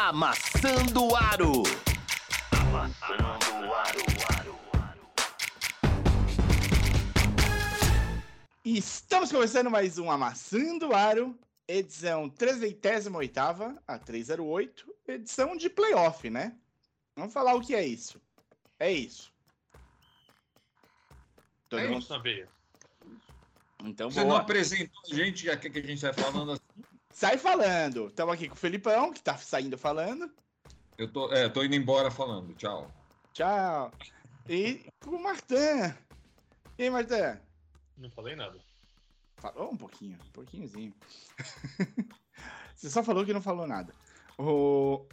Amassando Aro. Amassando Aro. Estamos começando mais um Amassando Aro, edição 308, a 308, edição de playoff, né? Vamos falar o que é isso. É isso. Todo É mundo- isso na veia. Então, Você não boa. apresentou a gente, já que que a gente vai falando assim. Sai falando. Estamos aqui com o Felipão, que tá saindo falando. Eu tô, é, tô indo embora falando. Tchau. Tchau. E com o Martan. E aí, Martan? Não falei nada. Falou um pouquinho, um pouquinhozinho. Você só falou que não falou nada. O...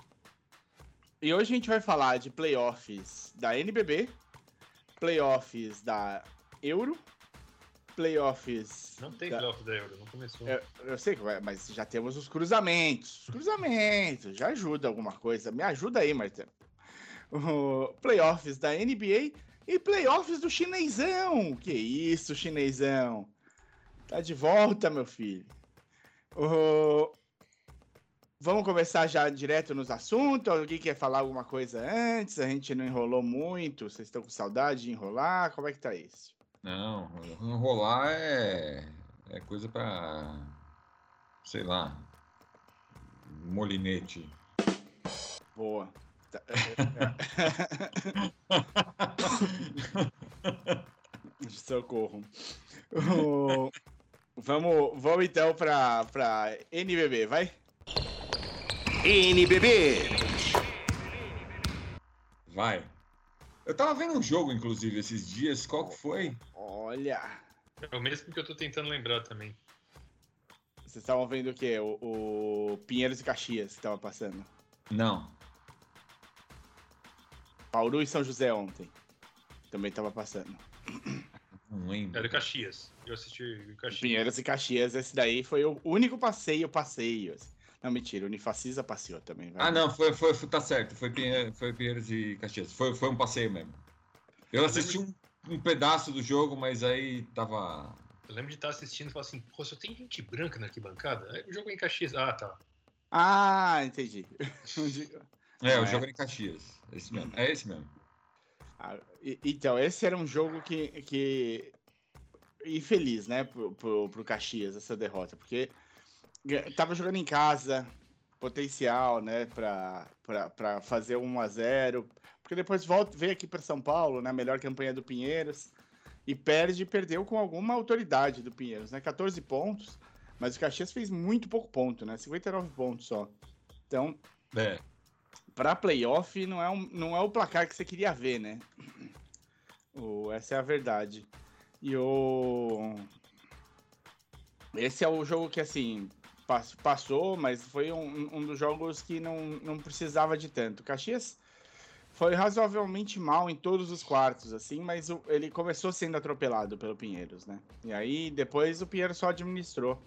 E hoje a gente vai falar de playoffs da NBB, playoffs da Euro, playoffs. Não tem da... playoff da Euro, não começou. Eu, eu sei que vai, mas já temos os cruzamentos. Os cruzamentos, já ajuda alguma coisa. Me ajuda aí, Martão. O playoffs da NBA e playoffs do chinesão. Que isso, chinesão? Tá de volta, meu filho. O- Vamos começar já direto nos assuntos. Alguém quer falar alguma coisa antes? A gente não enrolou muito. Vocês estão com saudade de enrolar? Como é que tá isso? Não, enrolar é, é coisa pra. Sei lá. Molinete. Boa. Tá- Socorro. O- Vamos, vamos então para para NBB, vai? NBB. Vai. Eu tava vendo um jogo, inclusive, esses dias. Qual que foi? Olha, É o mesmo que eu tô tentando lembrar também. vocês estavam vendo o quê? O, o Pinheiros e Caxias que tava passando. Não. Bauru e São José ontem. Também tava passando. Não lembro. Era Caxias. Eu assisti o Caxias. Pinheiros e Caxias, esse daí foi o único passeio, passeio. assim. Não, mentira, o Unifacisa passeou também. vai. Ah, não, foi, foi, foi- tá certo. Foi, foi Pinheiros e Caxias. Foi, foi um passeio mesmo. Eu assisti um, um pedaço do jogo, mas aí tava. Eu lembro de estar assistindo e falar assim, pô, só tem gente branca na arquibancada? Aí o jogo é em Caxias. Ah, tá. Ah, entendi. É, o é? jogo era em Caxias. Esse mesmo. É esse mesmo. Ah, e- Então, esse era um jogo que. que... Infeliz, né, pro, pro, pro Caxias, essa derrota, porque tava jogando em casa, potencial, né, pra, pra, pra fazer 1 a 0 porque depois volta, veio aqui para São Paulo, né, melhor campanha do Pinheiros, e perde, perdeu com alguma autoridade do Pinheiros, né, 14 pontos, mas o Caxias fez muito pouco ponto, né, 59 pontos só. Então, É. para playoff não é, um, não é o placar que você queria ver, né? O, essa é a verdade. E o. Esse é o jogo que, assim, passou, mas foi um, um dos jogos que não, não precisava de tanto. Caxias foi razoavelmente mal em todos os quartos, assim, mas o- ele começou sendo atropelado pelo Pinheiros, né? E aí depois o Pinheiros só administrou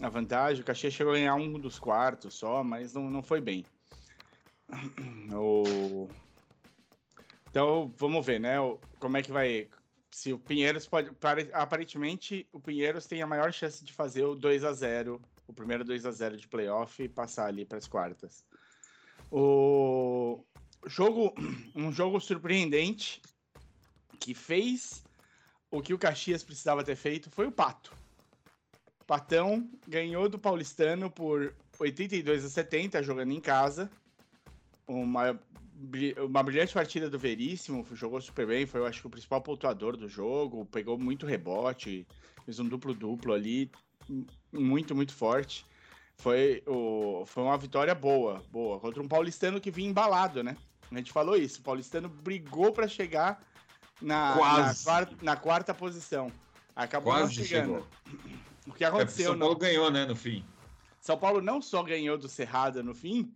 a vantagem. O Caxias chegou a ganhar um dos quartos só, mas não, não foi bem. O... Então, vamos ver, né? o- Como é que vai. Se o Pinheiros pode. pare- Aparentemente, o Pinheiros tem a maior chance de fazer o 2 a 0 o primeiro 2 a 0 de playoff e passar ali para as quartas. O jogo, um jogo surpreendente que fez o que o Caxias precisava ter feito foi o Pato. Patão ganhou do Paulistano por 82 a 70 jogando em casa uma, uma brilhante partida do Veríssimo, jogou super bem, foi eu acho que o principal pontuador do jogo, pegou muito rebote, fez um duplo-duplo ali, muito, muito forte. Foi, o, foi uma vitória boa, boa, contra um paulistano que vinha embalado, né? A gente falou isso, o paulistano brigou para chegar na, na, quarta, na quarta posição. Acabou não Quase chegando. chegou. O que É, aconteceu? São não- Paulo ganhou, né, no fim. São Paulo não só ganhou do Cerrada no fim,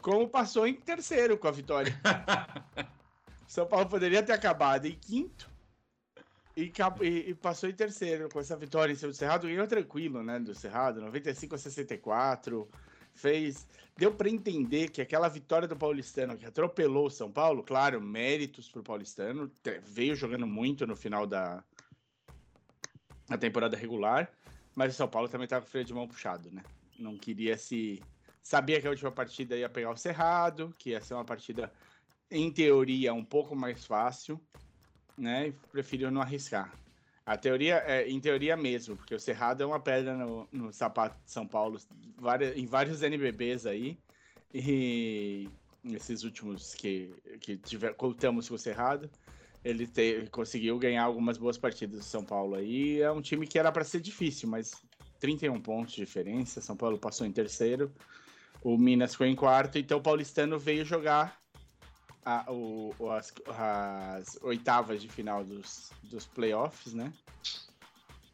como passou em terceiro com a vitória. São Paulo poderia ter acabado em quinto e, e- passou em terceiro com essa vitória em cima do Cerrado. Ganhou tranquilo, né? Do Cerrado, 95 a 64. Fez. Deu para entender que aquela vitória do Paulistano que atropelou o São Paulo, claro, méritos pro Paulistano, veio jogando muito no final da, da temporada regular, mas o São Paulo também tava com o freio de mão puxado, né? Não queria se, Sabia que a última partida ia pegar o Cerrado, que ia ser uma partida, em teoria, um pouco mais fácil, né? E preferiu não arriscar. A teoria é em teoria mesmo, porque o Cerrado é uma pedra no, no sapato de São Paulo, várias, em vários NBBs aí. E nesses últimos que, que tiver, contamos com o Cerrado, ele te, conseguiu ganhar algumas boas partidas do São Paulo aí. É um time que era para ser difícil, mas 31 pontos de diferença. São Paulo passou em terceiro, o Minas ficou em quarto, então o paulistano veio jogar a, o, as, as, oitavas de final dos, dos playoffs, né?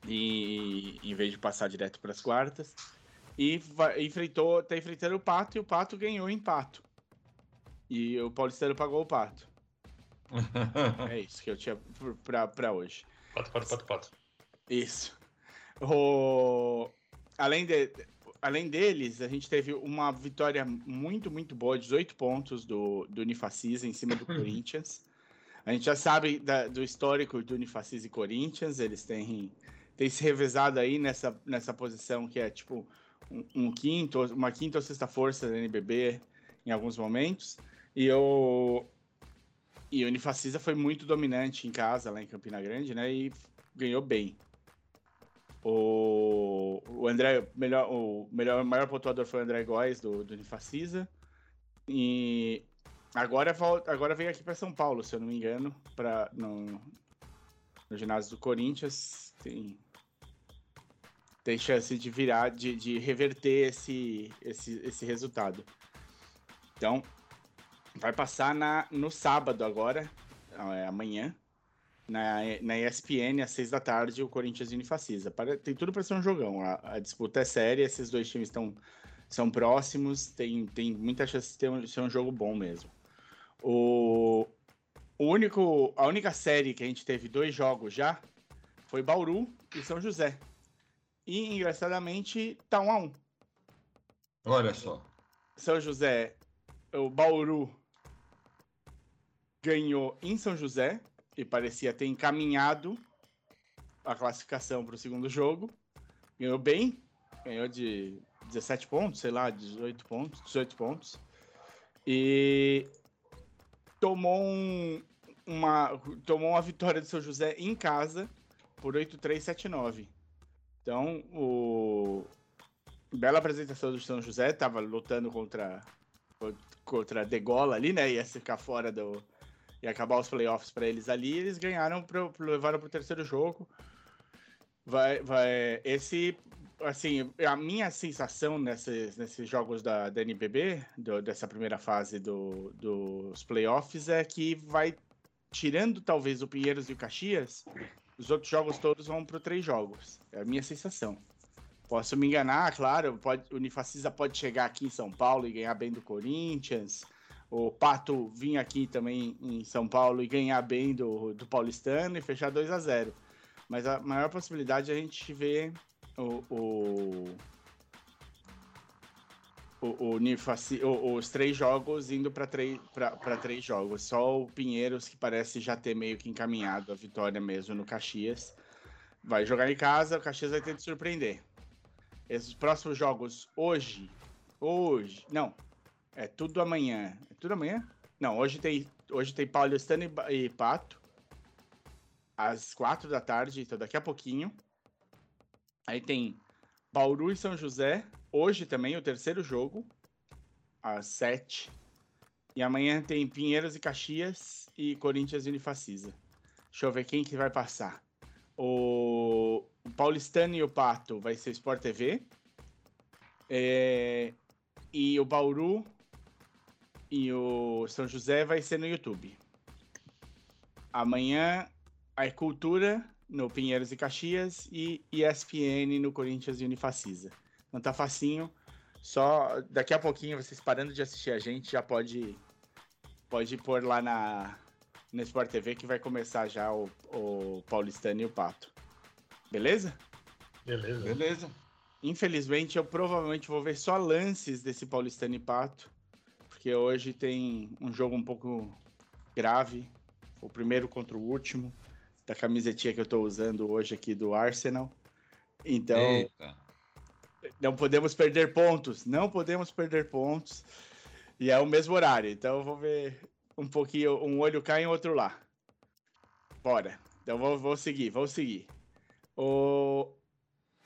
E em vez de passar direto para as quartas. E vai, enfrentou, tá enfrentando o Pato e o Pato ganhou em Pato. E o Paulistano pagou o Pato. é isso que eu tinha para hoje. Pato, pato, pato, pato. Isso. O... Além de, além deles, a gente teve uma vitória muito, muito boa, 18 pontos do, do Unifacisa em cima do Corinthians. A gente já sabe da, do histórico do Unifacisa e Corinthians, eles têm, têm se revezado aí nessa, nessa posição que é tipo um, um quinto, uma quinta ou sexta força da NBB em alguns momentos. E o, e o Unifacisa foi muito dominante em casa, lá em Campina Grande, né? E ganhou bem. O, o André, melhor, o melhor, maior pontuador foi o André Góes, do, do Unifacisa. E agora, agora vem aqui para São Paulo, se eu não me engano, pra, no, no ginásio do Corinthians. Tem, tem chance de virar, de, de reverter esse, esse, esse resultado. Então, vai passar na, no sábado agora, é, amanhã, na, na ESPN, às seis da tarde, o Corinthians e Unifacisa. Tem tudo para ser um jogão. A, a, disputa é séria, esses dois times estão são próximos, tem, tem muita chance de ter um, ser um jogo bom mesmo. O, o único, a única série que a gente teve dois jogos já foi Bauru e São José. E, engraçadamente, tá um a um. Olha só. São José, o Bauru ganhou em São José, parecia ter encaminhado a classificação para o segundo jogo. Ganhou bem, ganhou de 17 pontos, sei lá, 18 pontos, 18 pontos. E tomou um, uma tomou uma vitória do seu José em casa por 8-3-7-9. Então, o bela apresentação do São José, estava lutando contra contra Degola ali, né? Ia ficar fora do, e acabar os playoffs para eles ali, eles ganharam, pro, levaram para o terceiro jogo. Vai, vai, esse, assim, a minha sensação nesses, nesses jogos da, da NBB, do, dessa primeira fase do, dos playoffs, é que vai, tirando talvez o Pinheiros e o Caxias, os outros jogos todos vão para três jogos. É a minha sensação. Posso me enganar, claro, pode, o Unifacisa pode chegar aqui em São Paulo e ganhar bem do Corinthians, o Pato vir aqui também em São Paulo e ganhar bem do, do Paulistano e fechar 2 a 0 Mas a maior possibilidade é a gente ver o, o, o, o, o os três jogos indo para três, jogos. Só o Pinheiros, que parece já ter meio que encaminhado a vitória mesmo no Caxias. Vai jogar em casa, o Caxias vai ter que surpreender. Esses próximos jogos hoje, hoje, não, é tudo amanhã. É tudo amanhã? Não, hoje tem, hoje tem Paulistano e, Pato. Às quatro da tarde, então daqui a pouquinho. Aí tem Bauru e São José. Hoje também, o terceiro jogo. Às sete. E amanhã tem Pinheiros e Caxias e Corinthians e Unifacisa. Deixa eu ver quem que vai passar. O, o Paulistano e o Pato vai ser Sport TV. É... E o Bauru e o São José vai ser no YouTube. Amanhã a Cultura no Pinheiros e Caxias e ESPN no Corinthians e Unifacisa. Não tá facinho, só daqui a pouquinho vocês parando de assistir a gente já pode pode pôr lá na no Sport TV que vai começar já o, o Paulistano e o Pato. Beleza? Beleza. Beleza. Infelizmente eu provavelmente vou ver só lances desse Paulistano e Pato porque hoje tem um jogo um pouco grave. O primeiro contra o último, da camisetinha que eu estou usando hoje aqui do Arsenal. Então, Eita. Não podemos perder pontos. Não podemos perder pontos. E é o mesmo horário. Então eu vou ver um pouquinho. Um olho cá e outro lá. Bora. Então vou, vou seguir, vou seguir. O...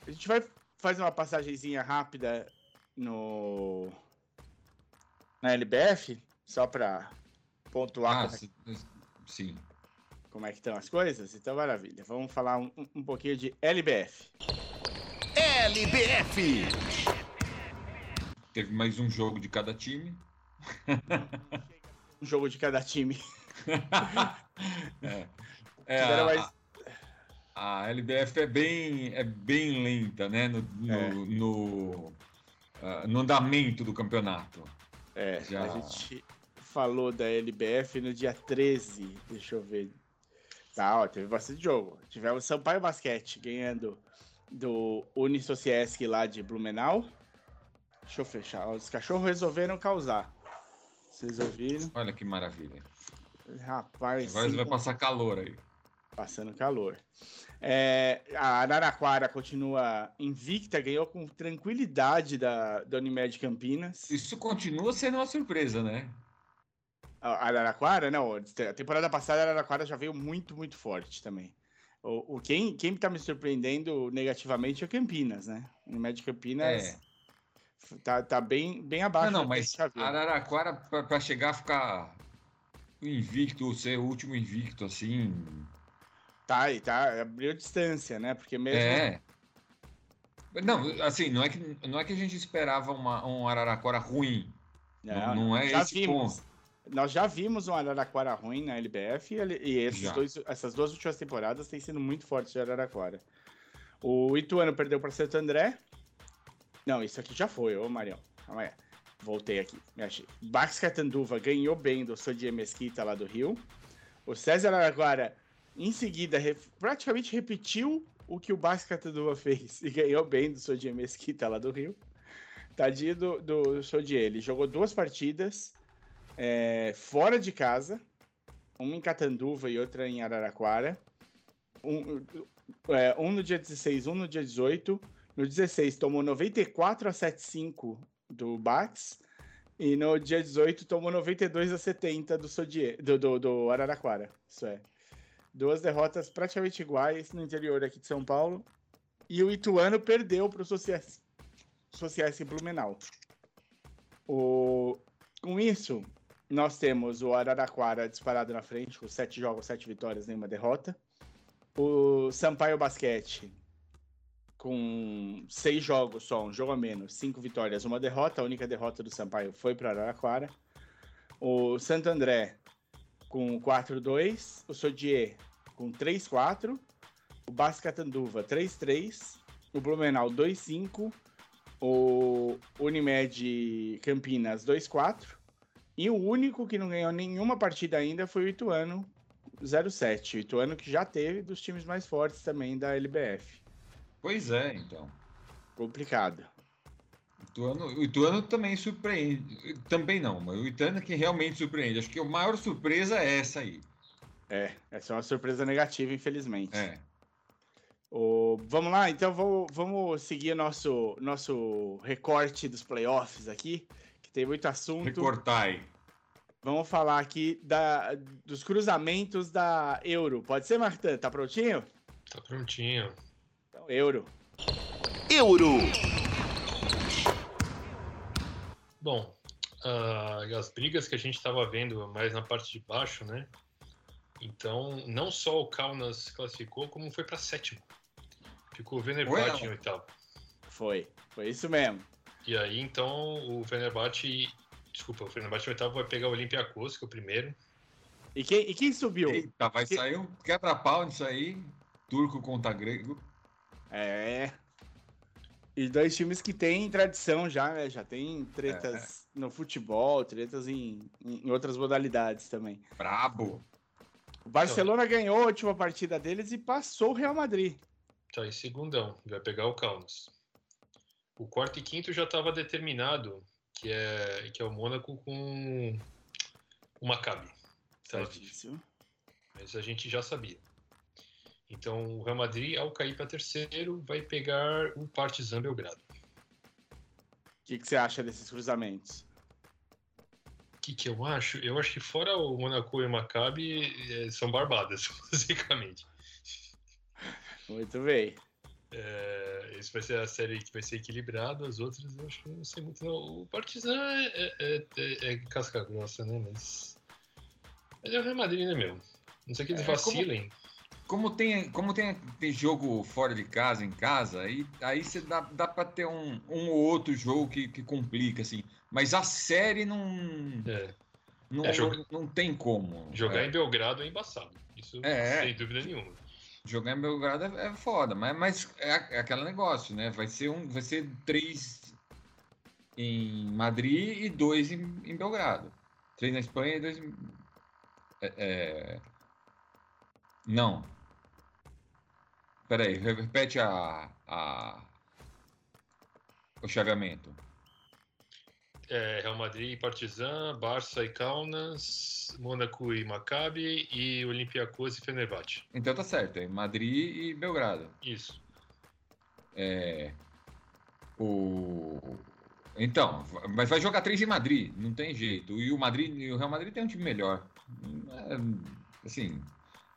A gente vai fazer uma passagenzinha rápida no. Na LBF, só para pontuar. Ah, como é sim. sim. como é que estão as coisas? Então, maravilha. Vamos falar um, um pouquinho de LBF. LBF. Teve mais um jogo de cada time. Um jogo de cada time. é. É, Tiveram a, mais- a LBF é bem, é bem lenta, né? No, no, É. no, ah, no andamento do campeonato. É, Já- a gente falou da LBF no dia 13. Deixa eu ver. Tá, ó, teve bastante jogo. Tivemos Sampaio Basquete ganhando do Unisociesc lá de Blumenau. Deixa eu fechar. Os cachorros resolveram causar. Vocês ouviram? Olha que maravilha. Rapaz, Agora vai passar calor aí. Passando calor. É, a Araraquara continua invicta, ganhou com tranquilidade da, da Unimed Campinas. Isso continua sendo uma surpresa, né? A Araraquara, não, a temporada passada a Araraquara já veio muito, muito forte também. O, o quem, quem tá me surpreendendo negativamente é o Campinas, né? Unimed Campinas É. tá, tá bem, bem abaixo. Não, não, mas. Araraquara, para chegar a ficar invicto, ser o último invicto, assim. Tá, e tá, abriu distância, né? Porque mesmo. É. Não, assim, não é que, não é que a gente esperava uma, um Araraquara ruim. Não- não é já esse vimos. ponto. Nós já vimos um Araraquara ruim na LBF e, esses dois, essas duas últimas temporadas têm sido muito fortes de Araraquara. O Ituano perdeu para Santo André. Não, isso aqui já foi, ô Marião. Calma aí. Voltei aqui, me achei. Bax Catanduva ganhou bem do Sodier Mesquita lá do Rio. O César Araraquara, em seguida, praticamente repetiu o que o Bax Catanduva fez e ganhou bem do Sodier Mesquita lá do Rio. Tadinho do, do Sodier. Ele jogou duas partidas é, fora de casa, uma em Catanduva e outra em Araraquara. Um, é, um no dia 16, um no dia 18. No 16 tomou 94 a 75 do Bax. E no dia 18 tomou 92 a 70 do, Sodier, do, do, do Araraquara. Isso é. Duas derrotas praticamente iguais no interior aqui de São Paulo. E o Ituano perdeu para o Sociais, em Blumenau. O, com isso, nós temos o Araraquara disparado na frente, com sete jogos, sete vitórias, nenhuma derrota. O Sampaio Basquete, com seis jogos só, um jogo a menos, cinco vitórias, uma derrota. A única derrota do Sampaio foi para Araraquara. O Santo André, com 4-2. O Sodier, com 3-4. O Bascatanduva, 3-3. O Blumenau, 2-5. O Unimed Campinas, 2-4. E o único que não ganhou nenhuma partida ainda foi o Ituano 07. O Ituano que já teve dos times mais fortes também da LBF. Pois é, então. Complicado. O Ituano, o Ituano também surpreende. Também não, mas o Ituano é que realmente surpreende. Acho que a maior surpresa é essa aí. É, essa é uma surpresa negativa, infelizmente. É. O, vamos lá, então vamos, vamos seguir nosso, nosso recorte dos playoffs aqui, que tem muito assunto. Recortai. Vamos falar aqui da, dos cruzamentos da Euro. Pode ser, Martan? Tá prontinho? Tá prontinho. Então, Euro. Euro. Bom, ah, as brigas que a gente estava vendo mais na parte de baixo, né? Então, não só o Kaunas classificou, como foi para sétimo. Ficou o Venerbahçe Ué. em oitavo. Foi. Foi isso mesmo. E aí, então, o Venerbahçe... Desculpa, o Venerbahçe em oitavo vai pegar o Olympiacos, que é o primeiro. E quem, e quem subiu? Eita, vai Que- sair um quebra-pau nisso aí. Turco contra grego. É. E dois times que têm tradição já, né? Já tem tretas no futebol, tretas em, em outras modalidades também. Brabo. O Barcelona ganhou a última partida deles e passou o Real Madrid. Tá aí, segundão, vai pegar o Kaunas. O quarto e quinto já estava determinado, que é, que é o Mônaco com o Maccabi. Tá? Certíssimo. Mas a gente já sabia. Então, o Real Madrid, ao cair para terceiro, vai pegar o Partizan Belgrado. que, que você acha desses cruzamentos? O que, que eu acho? Eu acho que fora o Monaco e o Maccabi, é, são barbadas, basicamente. Muito bem. É, isso vai ser a série que vai ser equilibrada, as outras eu acho que não sei muito não. O Partizan é, é, é, é casca grossa, né? Mas. Mas é o Real Madrid, né, meu? Não sei que eles É, vacilem. Como tem, como tem, tem jogo fora de casa, em casa, aí, aí você dá, dá pra ter um, um ou outro jogo que, que complica, assim. Mas a série não, É, não, É, joga- não, não tem como. jogar É, em Belgrado é embaçado. Isso É, é. sem dúvida nenhuma. Jogar em Belgrado é, é foda, mas, mas é, é aquele negócio, né? Vai ser, um, vai ser três em Madrid e dois em, em Belgrado. Três na Espanha e dois em. é, é, Não. Peraí, re- repete a, a... o chaveamento. É, Real Madrid e Partizan, Barça e Kaunas, Mônaco e Maccabi e Olympiacos e Fenerbahçe. Então tá certo, é Madrid e Belgrado. Isso. É, o... Então, mas vai jogar três em Madrid, não tem jeito. E o Madrid, e o Real Madrid tem um time melhor. É, assim,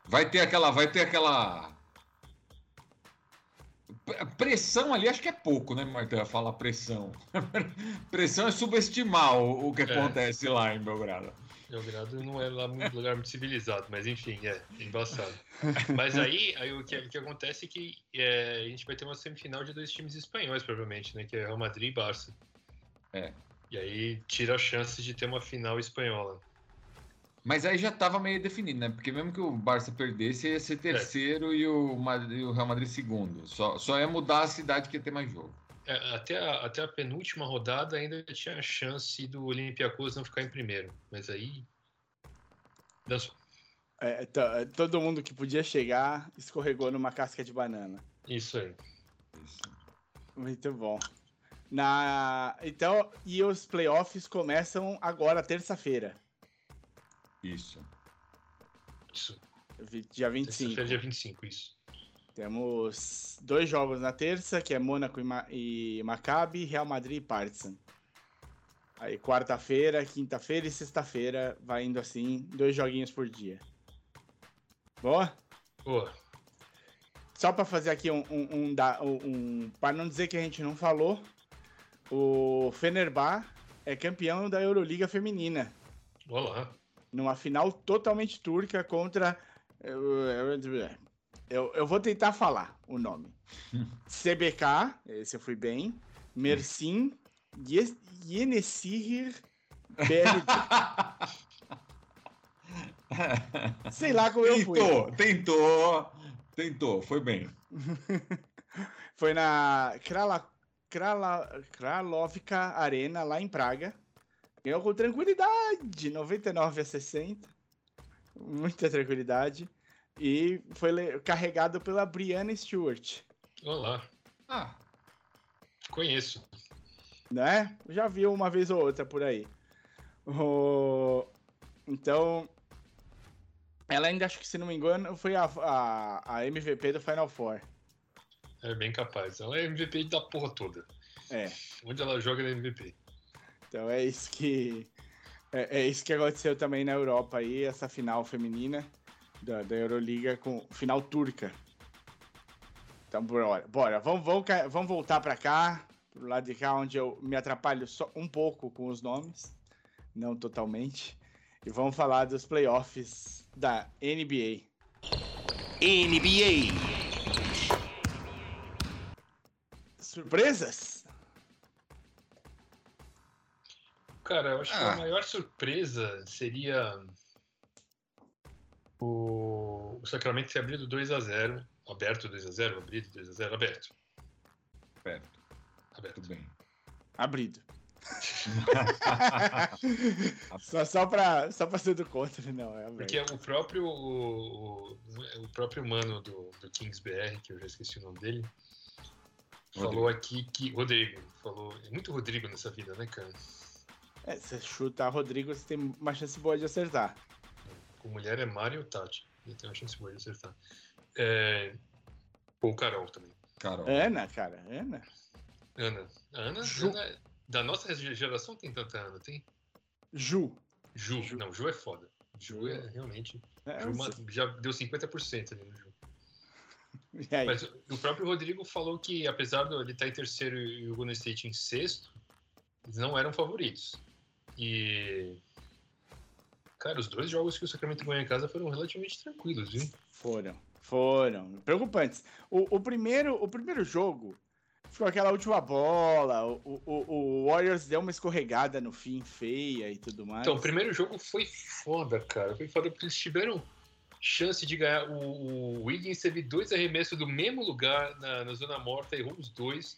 vai ter aquela, vai ter aquela pressão ali, acho que é pouco, né, Marta? Falar pressão. pressão é subestimar o, o que É. acontece lá em Belgrado. Belgrado não é lá um lugar muito civilizado, mas enfim, é embaçado. Mas aí, aí o, que, o que acontece é que é, a gente vai ter uma semifinal de dois times espanhóis, provavelmente, né? Que é Real Madrid e Barça. É. E aí tira a chance de ter uma final espanhola. Mas aí já estava meio definido, né? Porque mesmo que o Barça perdesse, ia ser terceiro e, o Madrid- e o Real Madrid segundo. Só, só ia mudar a cidade que ia ter mais jogo. É, até, a, até a penúltima rodada ainda tinha a chance do Olympiacos não ficar em primeiro. Mas aí. Dançou. É, to- todo mundo que podia chegar escorregou numa casca de banana. Isso aí. Isso. Muito bom. Na... Então, e os playoffs começam agora, terça-feira, Isso. Isso. dia 25. Terça-feira, dia 25, isso. Temos dois jogos na terça, que é Mônaco e, Ma e Maccabi, Real Madrid e Partizan. Aí quarta-feira, quinta-feira e sexta-feira, vai indo assim, dois joguinhos por dia. Boa? Boa. Só para fazer aqui um, um, um, um para não dizer que a gente não falou, o Fenerbah é campeão da Euroliga feminina, Olá. Numa final totalmente turca contra eu, eu, vou tentar falar o nome. CBK, esse eu fui bem, Mersin Ye- Yenesihir BLD. Sei lá como eu fui. tentou, tentou, tentou, foi bem. Foi na Krala, Krala, Kralovka Arena, lá em Praga. Ganhou com tranquilidade, 99 a 60. Muita tranquilidade. E foi carregado pela Brianna Stewart, Olá. Ah, Conheço. né? Já viu uma vez ou outra por aí. O- Então, ela ainda, acho que se não me engano, foi a, a, a MVP do Final Four. É bem capaz. Ela é MVP da porra toda. É. Onde ela joga ela é MVP. Então é isso que é, é isso que aconteceu também na Europa aí, essa final feminina da, da Euroliga com final turca. Então bora, bora. Vamos, vamos, vamos voltar para cá, pro lado de cá onde eu me atrapalho só um pouco com os nomes, não totalmente. E vamos falar dos playoffs da NBA. NBA. Surpresas? Cara, eu acho que Ah. a maior surpresa seria o, o Sacramento ter abrido 2 a 0 Aberto 2 a 0 abrido 2 a 0 aberto. perto, Aberto. tudo bem. Abrido. só, só, pra, só pra ser do contra, não. É aberto. Porque o próprio o, o- próprio mano do, do Kings BR, que eu já esqueci o nome dele, falou aqui que. Rodrigo, falou. É muito Rodrigo nessa vida, né, cara? É, você chuta Rodrigo, você tem uma chance boa de acertar. Com mulher é Mário Tati. Ele tem uma chance boa de acertar. É, ou Carol também. Carol. Ana, cara, Ana. Ana. Ana, Ju- Ana Da nossa geração tem tanta Ana, tem? Ju. Ju. Ju. Não, Ju é foda. Ju é realmente. É, Ju já deu 50% ali no Ju. Mas o próprio Rodrigo falou que, apesar de ele estar em terceiro e o Golden State em sexto, eles não eram favoritos. E. Cara, os dois jogos que o Sacramento ganhou em casa foram relativamente tranquilos, viu? Foram, foram. Preocupantes. O, o, primeiro, o primeiro jogo ficou aquela última bola, o, o, o, Warriors deu uma escorregada no fim, feia e tudo mais. Então, o primeiro jogo foi foda, cara. Foi foda porque eles tiveram chance de ganhar. O, o Wiggins teve dois arremessos do mesmo lugar na, na zona morta, errou os dois.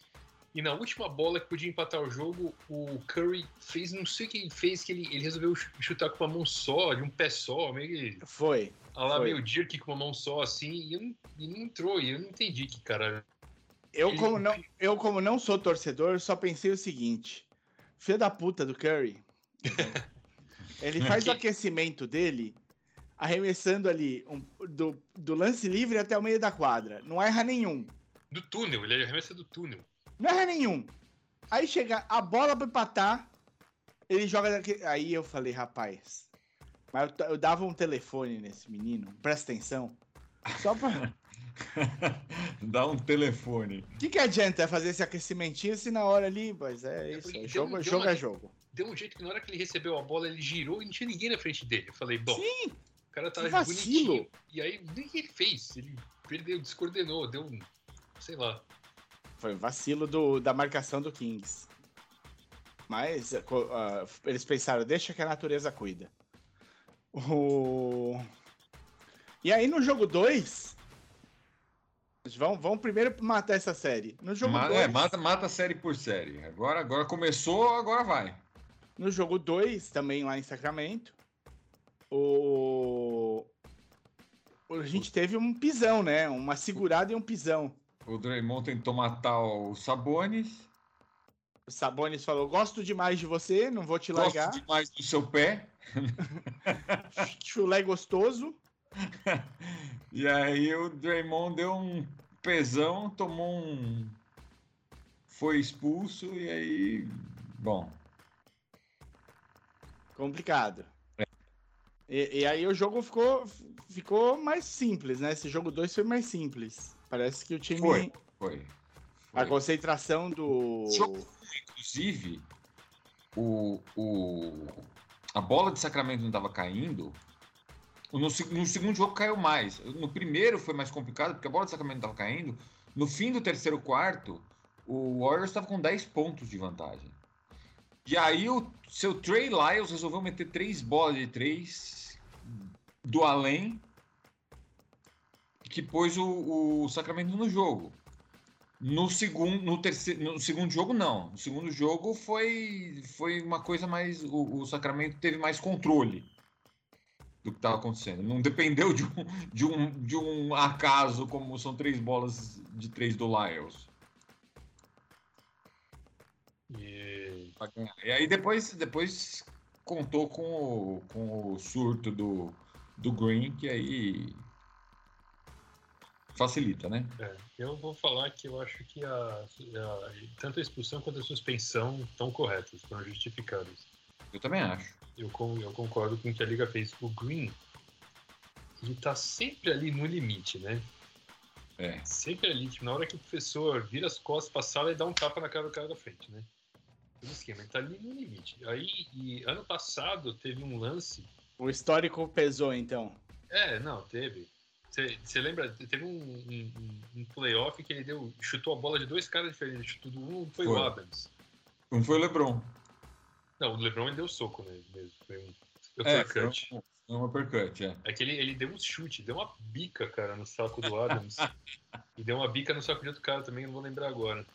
E na última bola que podia empatar o jogo, o Curry fez, não sei o que ele fez, que ele, ele resolveu chutar com uma mão só, de um pé só, meio que. Foi. A lá foi. meio jerk com uma mão só, assim, e, eu, e não entrou, e eu não entendi que, cara. Eu, ele... como não, eu, como não sou torcedor, só pensei o seguinte: filho da puta do Curry. ele faz o aquecimento dele arremessando ali um, do, do lance livre até o meio da quadra. Não erra nenhum. Do túnel, ele arremessa do túnel. Não erra nenhum. Aí chega a bola pra empatar, ele joga daqui. Aí eu falei, rapaz. Mas eu, eu dava um telefone nesse menino, presta atenção. Só pra. Dá um telefone. O que, que adianta fazer esse aquecimentinho se na hora ali, mas é, é isso. É jogo, jogo uma, é jogo. Deu um jeito que na hora que ele recebeu a bola, ele girou e não tinha ninguém na frente dele. Eu falei, bom. Sim, o cara tava bonitinho. E aí, nem que ele fez. Ele perdeu, descoordenou, deu um. Sei lá. Foi um vacilo do, da marcação do Kings. Mas uh, eles pensaram, deixa que a natureza cuida. O... E aí no jogo 2. Vamos, vamos primeiro matar essa série. No jogo 2. É, mata, mata série por série. Agora, agora começou, agora vai. No jogo 2, também lá em Sacramento, o... a gente teve um pisão, né? Uma segurada e um pisão. O Draymond tentou matar o Sabonis. O Sabonis falou: Gosto demais de você, não vou te largar. Gosto demais do seu pé. Chulé gostoso. e aí o Draymond deu um pesão, tomou um. Foi expulso e aí. Bom. Complicado. E, e, aí o jogo ficou, ficou mais simples, né? Esse jogo 2 foi mais simples. Parece que o time. Foi, foi. A concentração do. Inclusive, o, o, a bola de Sacramento não estava caindo. No, no, segundo jogo caiu mais. No primeiro foi mais complicado, porque a bola de Sacramento estava caindo. No fim do terceiro quarto, o Warriors estava com 10 pontos de vantagem. E aí o seu Trey Lyles resolveu meter três bolas de três do além que pôs o, o Sacramento no jogo. No segundo, no terceiro, no segundo jogo não. No segundo jogo foi foi uma coisa mais o, o Sacramento teve mais controle do que estava acontecendo. Não dependeu de um, de um de um acaso como são três bolas de três do Lyles. E... e aí depois depois contou com o, com o surto do do Green, que aí facilita, né? É, eu vou falar que eu acho que a, a, tanto a expulsão quanto a suspensão estão corretas, estão justificadas. Eu também acho. Eu, eu concordo com o que a Liga fez. O Green, ele tá sempre ali no limite, né? É. Sempre ali, tipo, na hora que o professor vira as costas pra sala e dá um tapa na cara do cara da frente, né? O esquema, ele tá ali no limite. Aí, e ano passado, teve um lance o histórico pesou, então. É, não, teve. Você lembra? Teve um, um, um, playoff que ele deu, chutou a bola de dois caras diferentes. Chutou um foi, foi. o Adams. Um foi o LeBron. Não, o LeBron ele deu soco nele mesmo. Foi um é, uppercut. Foi um, um uppercut, é. É que ele, ele deu um chute, deu uma bica, cara, no saco do Adams. e deu uma bica no saco de outro cara também, não vou lembrar agora.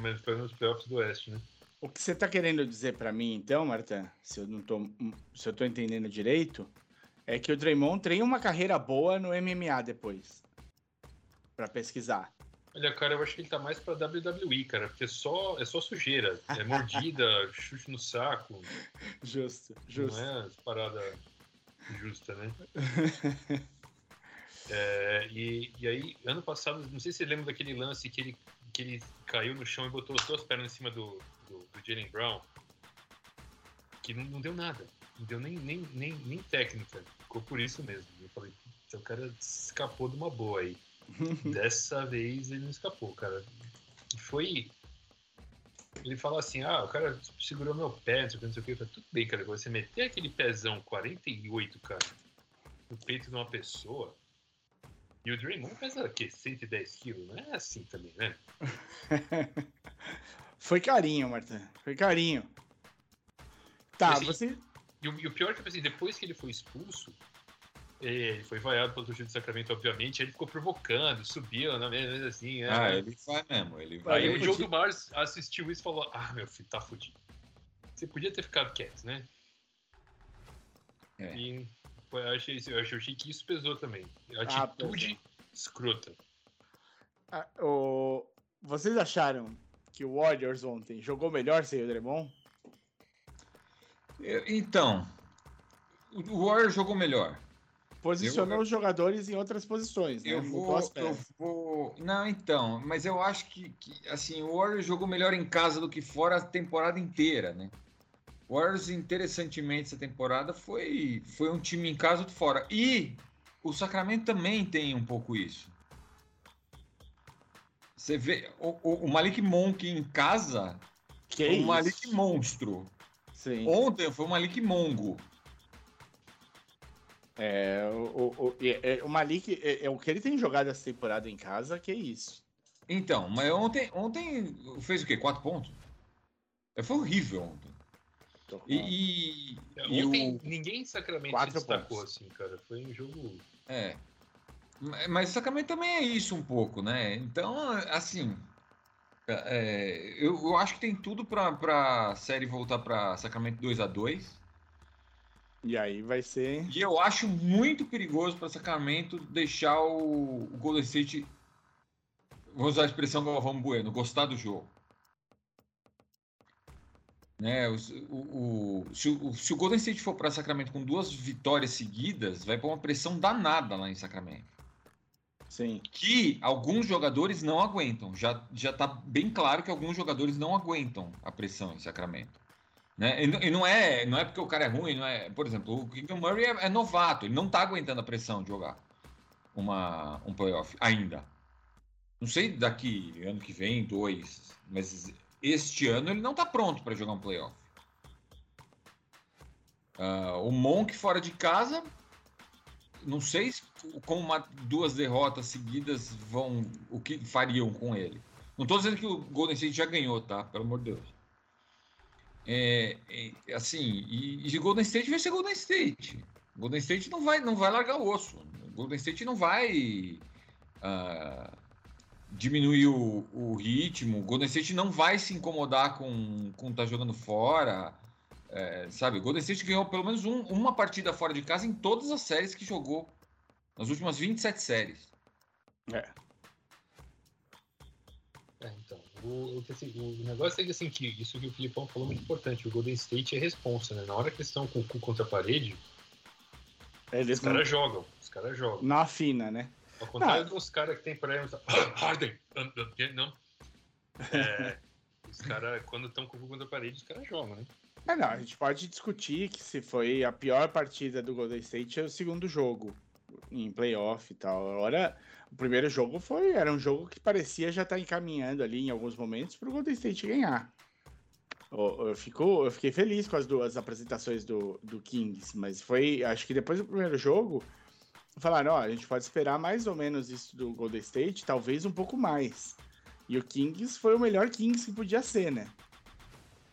Mas foi nos playoffs do Oeste, né? O que você está querendo dizer para mim, então, Marta, se eu não tô, se eu tô entendendo direito, é que o Draymond tem uma carreira boa no MMA depois, para pesquisar. Olha, cara, eu acho que ele tá mais pra WWE, cara, porque é só, é só sujeira. É mordida, chute no saco. Justo, justo. Não é parada justa, né? é, e, e aí, ano passado, não sei se você lembra daquele lance que ele que ele caiu no chão e botou as duas pernas em cima do, do, do Jalen Brown, que não, não, deu nada. Não deu nem, nem, nem, nem técnica. Ficou por isso mesmo. Eu falei, o cara escapou de uma boa aí. Dessa vez ele não escapou, cara. Foi. Ele fala assim: ah, o cara segurou meu pé, não sei o que, não sei o que. Eu falei, tudo bem, cara. Você meter aquele pezão 48, cara, no peito de uma pessoa. E o Draymond pesa o quê? 110 quilos? Não é assim também, né? Foi carinho, Marta. Foi carinho. Tá, assim, você. E o, e o, pior é que, assim, depois que ele foi expulso, é, ele foi vaiado pelo torcedor de Sacramento, obviamente, ele ficou provocando, subiu na mesa, assim. É, ah, ele vai mesmo. Ele vai. Aí o Joe do Mars assistiu isso e falou: Ah, meu filho, tá fudido. Você podia ter ficado quieto, né? É. E eu achei, eu achei que isso pesou também. Ah, Atitude ah, escrota. Ah, o... Vocês acharam que o Warriors ontem jogou melhor sem o Draymond? Então, o Warriors jogou melhor. Posicionou eu, os jogadores em outras posições. Né? Eu, vou, eu vou. Não, então, mas eu acho que, que assim, o Warriors jogou melhor em casa do que fora a temporada inteira, né? O Warriors, interessantemente, essa temporada foi, foi um time em casa ou fora. E o Sacramento também tem um pouco isso. Você vê o, o Malik Monk em casa que o Malik monstro. Sim. Ontem foi o Malik Mongo. É, o, o, é, o Malik, é, é, o que ele tem jogado essa temporada em casa, que é isso. Então, mas ontem, ontem fez o quê? Quatro pontos? É, foi horrível ontem. E, e, e ontem, o... ninguém em Sacramento se destacou pontos. assim, cara. Foi um jogo. É. Mas Sacramento também é isso um pouco, né? Então, assim. É, eu, eu acho que tem tudo para a série voltar para Sacramento 2 a 2 E aí vai ser. E eu acho muito perigoso para Sacramento deixar o, o Golden State. Vou usar a expressão Galvão Bueno, gostar do jogo. Né, o, o, se, o, se o Golden State for para Sacramento com duas vitórias seguidas, vai pôr uma pressão danada lá em Sacramento. Sim. Que alguns jogadores não aguentam. Já, já tá bem claro que alguns jogadores não aguentam a pressão em Sacramento. Né? E, não, é, não é porque o cara é ruim, não é. Por exemplo, o Keegan Murray é, é, novato, ele não tá aguentando a pressão de jogar uma, um playoff ainda. Não sei daqui ano que vem, dois, mas este ano ele não está pronto para jogar um playoff. Uh, o Monk fora de casa, não sei como uma, duas derrotas seguidas vão, o que fariam com ele. Não estou dizendo que o Golden State já ganhou, tá? Pelo amor de Deus. É, é, assim, e, e Golden State vai ser Golden State. Golden State não vai, não vai largar o osso. Golden State não vai uh, diminuir o, o ritmo. Golden State não vai se incomodar com com tá jogando fora. É, sabe, o Golden State ganhou pelo menos um, uma partida fora de casa em todas as séries que jogou. Nas últimas 27 séries. É. É, então. O, o, assim, o, negócio é que, assim, que isso que o Filipão falou é muito importante. O Golden State é responsa, né? Na hora que eles estão com o cu contra a parede, eles os caras não... jogam. Os caras jogam. Na fina, né? Ao contrário não. dos caras que tem pra eles. Harden! Não. É, os caras, quando estão com o contra a parede, os caras jogam, né? É, não, a gente pode discutir que se foi a pior partida do Golden State é o segundo jogo, em playoff e tal. Agora, o primeiro jogo foi, era um jogo que parecia já estar tá encaminhando ali em alguns momentos para o Golden State ganhar. Eu, eu, fico, eu fiquei feliz com as duas apresentações do, do Kings, mas foi, acho que depois do primeiro jogo, falaram, ó, a gente pode esperar mais ou menos isso do Golden State, talvez um pouco mais. E o Kings foi o melhor Kings que podia ser, né?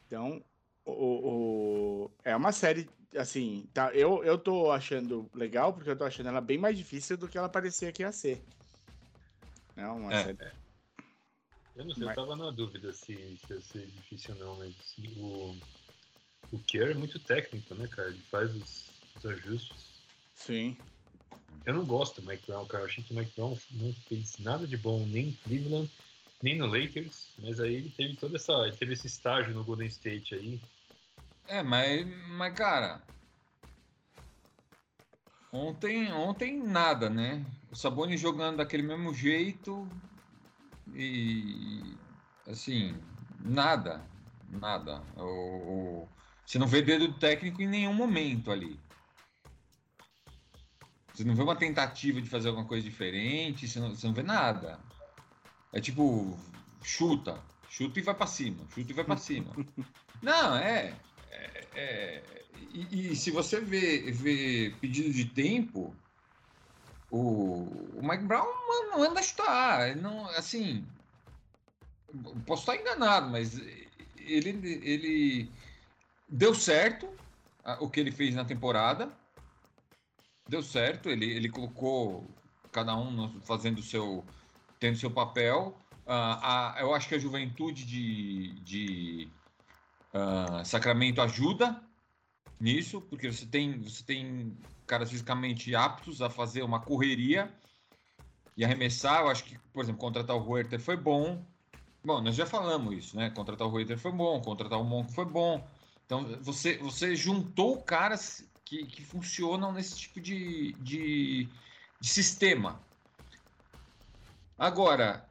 Então, o, o, é uma série, assim, tá, eu, eu tô achando legal, porque eu tô achando ela bem mais difícil do que ela parecia que ia ser. É uma é. série... Eu não sei, mas... eu tava na dúvida se, se ia ser difícil ou não, mas o, o Kier é muito técnico, né, cara? Ele faz os, os ajustes. Sim. Eu não gosto do Mike Brown, cara. Eu achei que o Mike Brown não fez nada de bom nem em Cleveland, nem no Lakers. Mas aí ele teve toda essa. Teve esse estágio no Golden State aí. É, mas, mas cara. Ontem, ontem nada, né? O Sabonis jogando daquele mesmo jeito. e assim, nada, nada. O, o, você não vê dedo técnico em nenhum momento ali. Você não vê uma tentativa de fazer alguma coisa diferente, você não, você não vê nada. É tipo, chuta, chuta e vai para cima, chuta e vai para cima. Não, é. é, é e, e, se você vê, vê pedido de tempo, o, o Mike Brown não anda a chutar. Não, assim, posso estar enganado, mas ele, ele deu certo o que ele fez na temporada. Deu certo, ele, ele colocou cada um fazendo o seu, tendo seu papel. Uh, a, eu acho que a juventude de, de uh, Sacramento ajuda nisso, porque você tem, você tem caras fisicamente aptos a fazer uma correria e arremessar. Eu acho que, por exemplo, contratar o Huerter foi bom. Bom, nós já falamos isso, né? Contratar o Huerter foi bom, contratar o Monk foi bom. Então, você, você juntou caras que, que funcionam nesse tipo de, de, de sistema. Agora,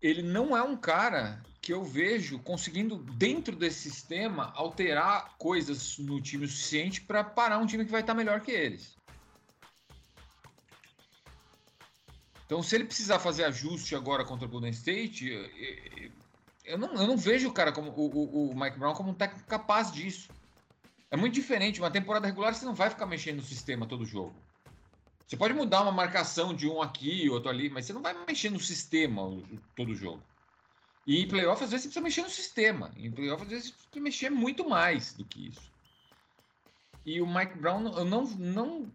ele não é um cara que eu vejo conseguindo, dentro desse sistema, alterar coisas no time o suficiente para parar um time que vai estar melhor que eles. Então, se ele precisar fazer ajuste agora contra o Golden State, eu não, eu não vejo o cara como o, o Mike Brown como um técnico capaz disso. É muito diferente. Uma temporada regular você não vai ficar mexendo no sistema todo jogo. Você pode mudar uma marcação de um aqui, outro ali, mas você não vai mexer no sistema todo jogo. E em playoff, às vezes, você precisa mexer no sistema. Em playoff, às vezes, você precisa mexer muito mais do que isso. E o Mike Brown, eu não. não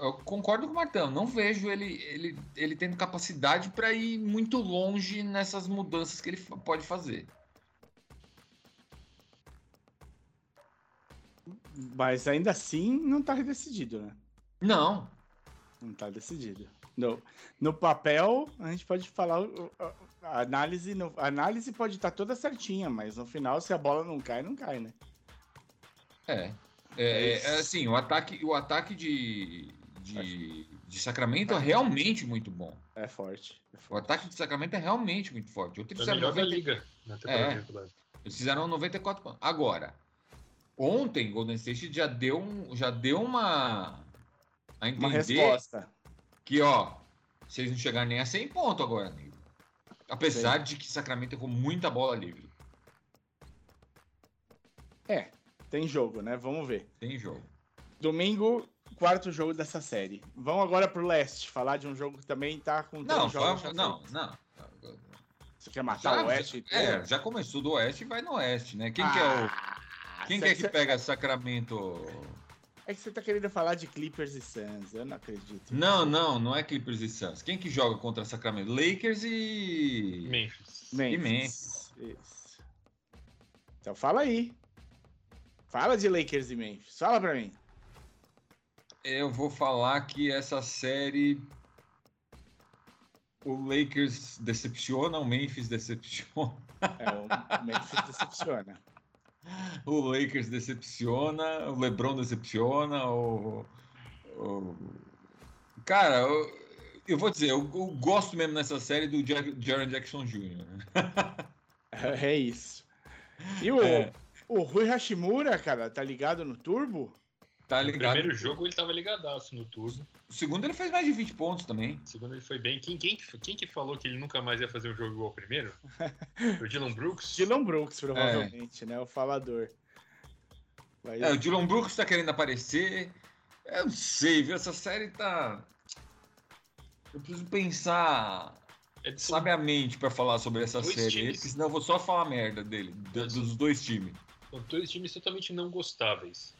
eu concordo com o Martão, não vejo ele, ele, ele tendo capacidade para ir muito longe nessas mudanças que ele pode fazer. Mas ainda assim não está decidido, né? Não, não tá decidido. No, no papel, a gente pode falar. A análise, no, a análise pode estar tá toda certinha, mas no final, se a bola não cai, não cai, né? É. É, é assim, o ataque, o ataque de, de, de Sacramento é realmente muito bom. É forte, é forte. O ataque de Sacramento é realmente muito forte. Ontem é o melhor 90... da liga na temporada é, Eles fizeram 94 pontos. Agora, ontem Golden State já deu, um, já deu uma a entender uma resposta. que, ó, vocês não chegaram nem a 100 pontos agora, amigo. Apesar de que Sacramento errou muita bola livre. É, tem jogo, né? Vamos ver. Tem jogo. Domingo, quarto jogo dessa série. Vamos agora pro leste, falar de um jogo que também tá com não, jogos. Não, não. Você quer matar já, o Oeste? Já, é, já começou do Oeste e vai no Oeste, né? Quem ah, que é o. Ah, quem que é que pega Sacramento é que você tá querendo falar de Clippers e Suns, eu não acredito. Não, não, não é Clippers e Suns. Quem que joga contra Sacramento? Lakers e... Memphis. Memphis. E Memphis. Isso. Então fala aí. Fala de Lakers e Memphis. Fala pra mim. Eu vou falar que essa série... O Lakers decepciona, o Memphis decepciona. É, o Memphis decepciona o Lakers decepciona, o LeBron decepciona, o, o... cara, eu, eu, vou dizer, eu, eu, gosto mesmo nessa série do Jaron Jackson Jr. é isso. E o, é. o Rui Hashimura, cara, tá ligado no Turbo? Tá ligado. No primeiro jogo ele tava ligadaço no Turbo. O segundo ele fez mais de 20 pontos também. O segundo ele foi bem. Quem, quem, quem que falou que ele nunca mais ia fazer um jogo igual ao primeiro? o Dylan Brooks? Dylan Brooks, provavelmente, é. né? O falador. Vai... É, o Dylan Brooks tá querendo aparecer. Eu não sei, viu? Essa série tá. Eu preciso pensar é de... sabiamente para falar sobre essa dois série, times. senão eu vou só falar merda dele, dos dois times. São dois times totalmente não gostáveis.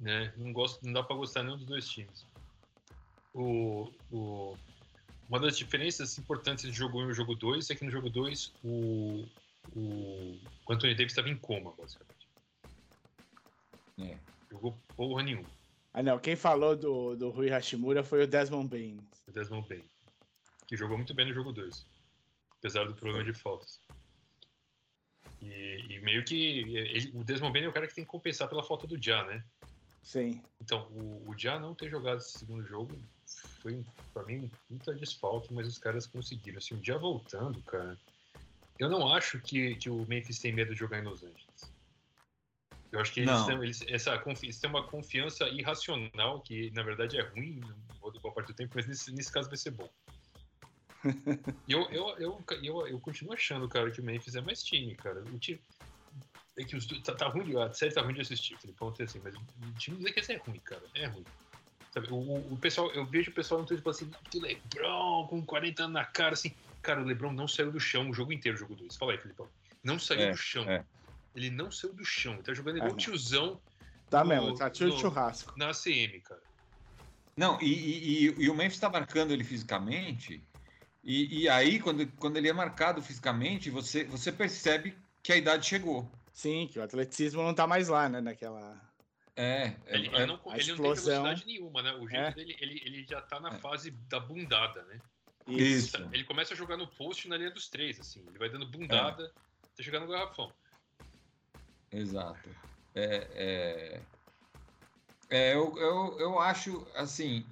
Né? Não, gosto, não dá para gostar nenhum dos dois times. O, o, uma das diferenças importantes de jogo 1 e jogo 2 é que no jogo 2 o, o, Anthony Davis estava em coma, basicamente. É. Jogou porra nenhuma. Ah, não. Quem falou do, do Rui Hashimura foi o Desmond Bain. O Desmond Bain. Que jogou muito bem no jogo 2. Apesar do problema de faltas. E, e meio que. Ele, o Desmond Bain é o cara que tem que compensar pela falta do Já, né? Sim. Então, o, o Já não ter jogado esse segundo jogo foi para mim muita desfalque, mas os caras conseguiram. Assim, um dia voltando, cara, eu não acho que, que o Memphis tem medo de jogar em Los Angeles. Eu acho que eles, têm, eles, essa, eles têm uma confiança irracional, que na verdade é ruim boa parte do tempo, mas nesse, nesse caso vai ser bom. eu, eu, eu, eu, eu continuo achando, cara, que o Memphis é mais time, cara. O time, é que os, tá, tá ruim, a série tá ruim de assistir, ponto assim, mas o time do Lakers é ruim, cara. É ruim. Sabe, o, o pessoal, eu vejo o pessoal no Twitter falando assim, que LeBron com 40 anos na cara, assim. Cara, o LeBron não saiu do chão o jogo inteiro, o jogo 2. Fala aí, Filipão. Não saiu é, do chão. É. Ele não saiu do chão. Ele tá jogando igual é. tiozão. Tá no, mesmo, tá tio churrasco. Na ACM, cara. Não, e, e, e, o Memphis tá marcando ele fisicamente. E, e, aí, quando, quando ele é marcado fisicamente, você, você percebe que a idade chegou. Sim, que o atleticismo não tá mais lá, né? Naquela. É, ele, é, ele, não, ele não tem velocidade nenhuma, né? O jeito é. dele, ele, ele já tá na é. fase da bundada, né? Isso. Ele começa a jogar no post na linha dos três, assim. Ele vai dando bundada é. até chegar no garrafão. Exato. É, é, é, eu, eu, eu acho, assim,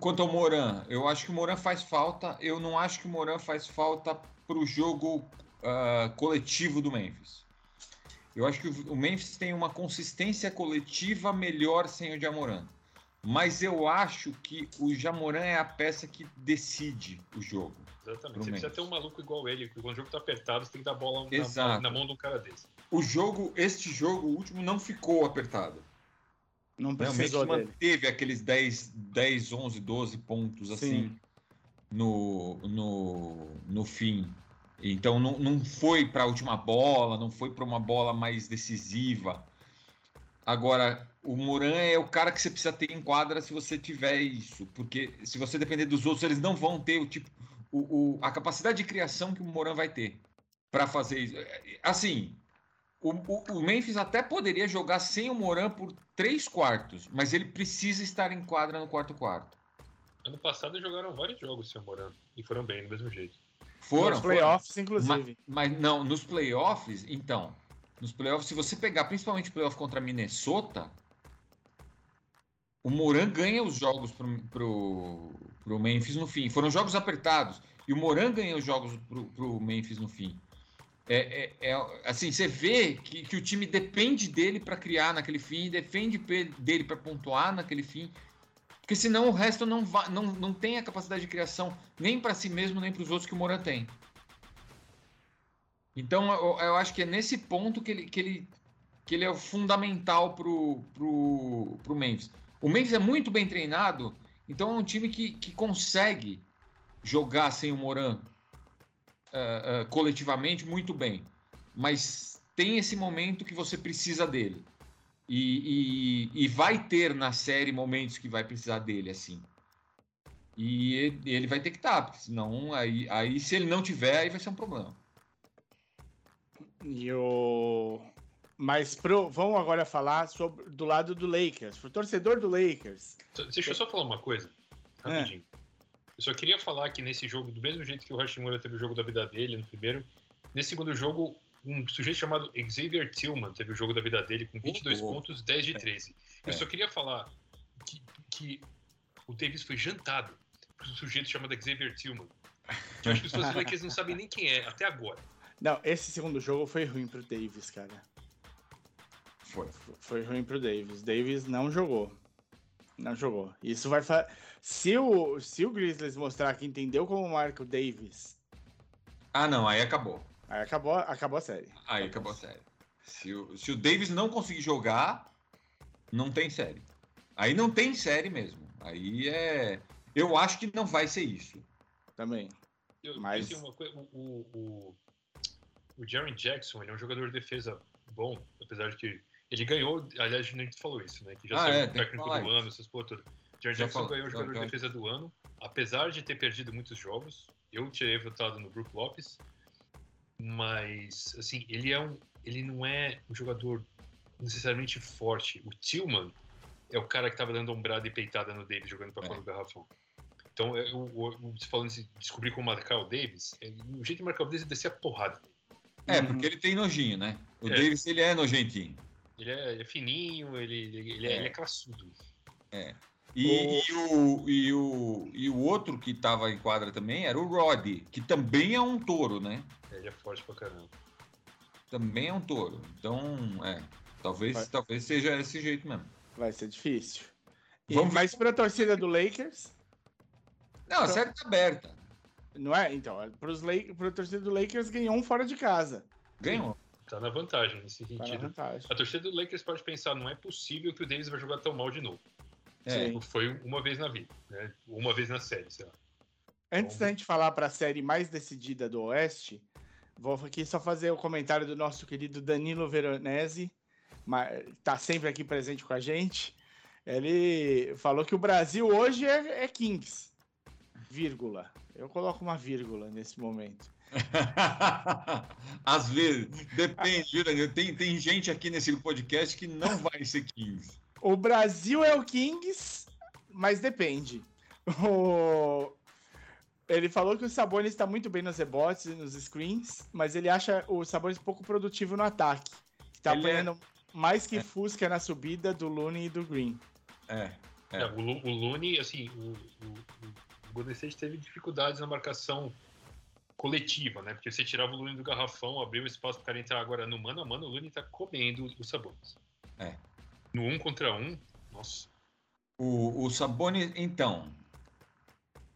quanto ao Moran, eu acho que o Moran faz falta. Eu não acho que o Moran faz falta para o jogo uh, coletivo do Memphis. Eu acho que o Memphis tem uma consistência coletiva melhor sem o Jamoran. Mas eu acho que o Jamoran é a peça que decide o jogo. Exatamente. Você precisa ter um maluco igual ele, porque quando o jogo tá apertado, você tem que dar bola na, na, mão de um cara desse. O jogo, este jogo, o último, não ficou apertado. Não precisou Realmente dele. manteve aqueles 10, 10, 11, 12 pontos assim no, no, no fim. Então não, não foi para a última bola, não foi para uma bola mais decisiva. Agora, o Moran é o cara que você precisa ter em quadra se você tiver isso, porque se você depender dos outros, eles não vão ter o tipo, o, o a capacidade de criação que o Moran vai ter para fazer isso. Assim, o, o, o, Memphis até poderia jogar sem o Moran por três quartos, mas ele precisa estar em quadra no quarto quarto. Ano passado jogaram vários jogos sem o Moran e foram bem do mesmo jeito. Foram. Nos playoffs, foram. inclusive. Mas, mas não, nos playoffs, então, nos playoffs, se você pegar principalmente o playoff contra Minnesota, o Moran ganha os jogos pro, pro, pro Memphis no fim. Foram jogos apertados. E o Moran ganha os jogos pro, pro Memphis no fim. É, é, é, assim, você vê que, que o time depende dele para criar naquele fim, depende dele para pontuar naquele fim, porque senão o resto não, não, não tem a capacidade de criação nem para si mesmo, nem para os outros que o Moran tem. Então, eu, eu, acho que é nesse ponto que ele, que ele, que ele é fundamental pro, pro Memphis. O Memphis é muito bem treinado, então é um time que, que consegue jogar sem o Moran uh, uh, coletivamente muito bem. Mas tem esse momento que você precisa dele. E, e, e vai ter na série momentos que vai precisar dele, assim. E ele, ele vai ter que estar, porque senão, aí, aí se ele não tiver, aí vai ser um problema. E o... Mas pro... vamos agora falar sobre do lado do Lakers, pro torcedor do Lakers. Deixa eu só falar uma coisa, rapidinho. É. Eu só queria falar que nesse jogo, do mesmo jeito que o Hashimura teve o jogo da vida dele no primeiro, nesse segundo jogo, um sujeito chamado Xavier Tillman teve o jogo da vida dele com 22 pontos, 10 de 13. É. Eu só queria falar que, que o Davis foi jantado por um sujeito chamado Xavier Tillman. Que as pessoas do Lakers não sabem nem quem é, até agora. Não, esse segundo jogo foi ruim pro Davis, cara. Foi. Foi ruim pro Davis. Davis não jogou. Não jogou. Isso vai fazer. Se o, se o Grizzlies mostrar que entendeu como marca o Davis. Ah, não, aí acabou. Aí acabou, acabou a série. Aí acabou, acabou a série. Se o, se o Davis não conseguir jogar, não tem série. Aí não tem série mesmo. Aí é. Eu acho que não vai ser isso. Também. Eu, Mas... Uma coisa, o, o, o Jaron Jackson ele é um jogador de defesa bom, apesar de que ele ganhou, aliás, a gente falou isso, né? Que já ah, saiu é, o técnico do ano, essas porra todas. Jaron Jackson falou, ganhou o jogador de defesa do ano, apesar de ter perdido muitos jogos. Eu tinha votado no Brook Lopes, mas assim, ele é um, ele não é um jogador necessariamente forte. O Tillman é o cara que estava dando ombrada e peitada no Davis jogando para é. fora do garrafão. Então, eu, eu, eu, falando de descobrir como marcar o Davis, o jeito de marcar o Davis é descer a porrada. É, porque ele tem nojinho, né? O é. Davis, ele é nojentinho. Ele é, é fininho, ele, ele, ele, é, ele é classudo. É. E, e, o, e, o, e o outro que estava em quadra também era o Roddy, que também é um touro, né? Ele é forte pra caramba. Também é um touro. Então, é. Talvez, talvez seja desse jeito mesmo. Vai ser difícil. E, Vamos mas para a torcida do Lakers. Não, a série tá aberta. Não é? Então, para a torcida do Lakers ganhou um fora de casa. Ganhou. Tá na vantagem nesse tá sentido. Tá vantagem. A torcida do Lakers pode pensar, não é possível que o Davis vai jogar tão mal de novo. É. Foi uma vez na vida, né? Uma vez na série, sei lá. Antes então, da gente falar para a série mais decidida do Oeste, vou aqui só fazer o comentário do nosso querido Danilo Veronese, tá sempre aqui presente com a gente. Ele falou que o Brasil hoje é, é Kings, vírgula. Eu coloco uma vírgula nesse momento. Às vezes, depende? Tem, tem gente aqui nesse podcast que não vai ser Kings. O Brasil é o Kings, mas depende. O... Ele falou que o Sabonis está muito bem nos rebotes e nos screens, mas ele acha o Sabonis pouco produtivo no ataque. Está é apanhando é... mais que é. Fusca na subida do Looney e do Green. É. é. o, o Looney, assim, o, o, o Golden State teve dificuldades na marcação coletiva, né? Porque você tirava o Looney do garrafão, abriu espaço para o cara entrar agora no mano a mano, o Looney está comendo os Sabonis. É. No um contra um, nossa. O, o Sabonis, então.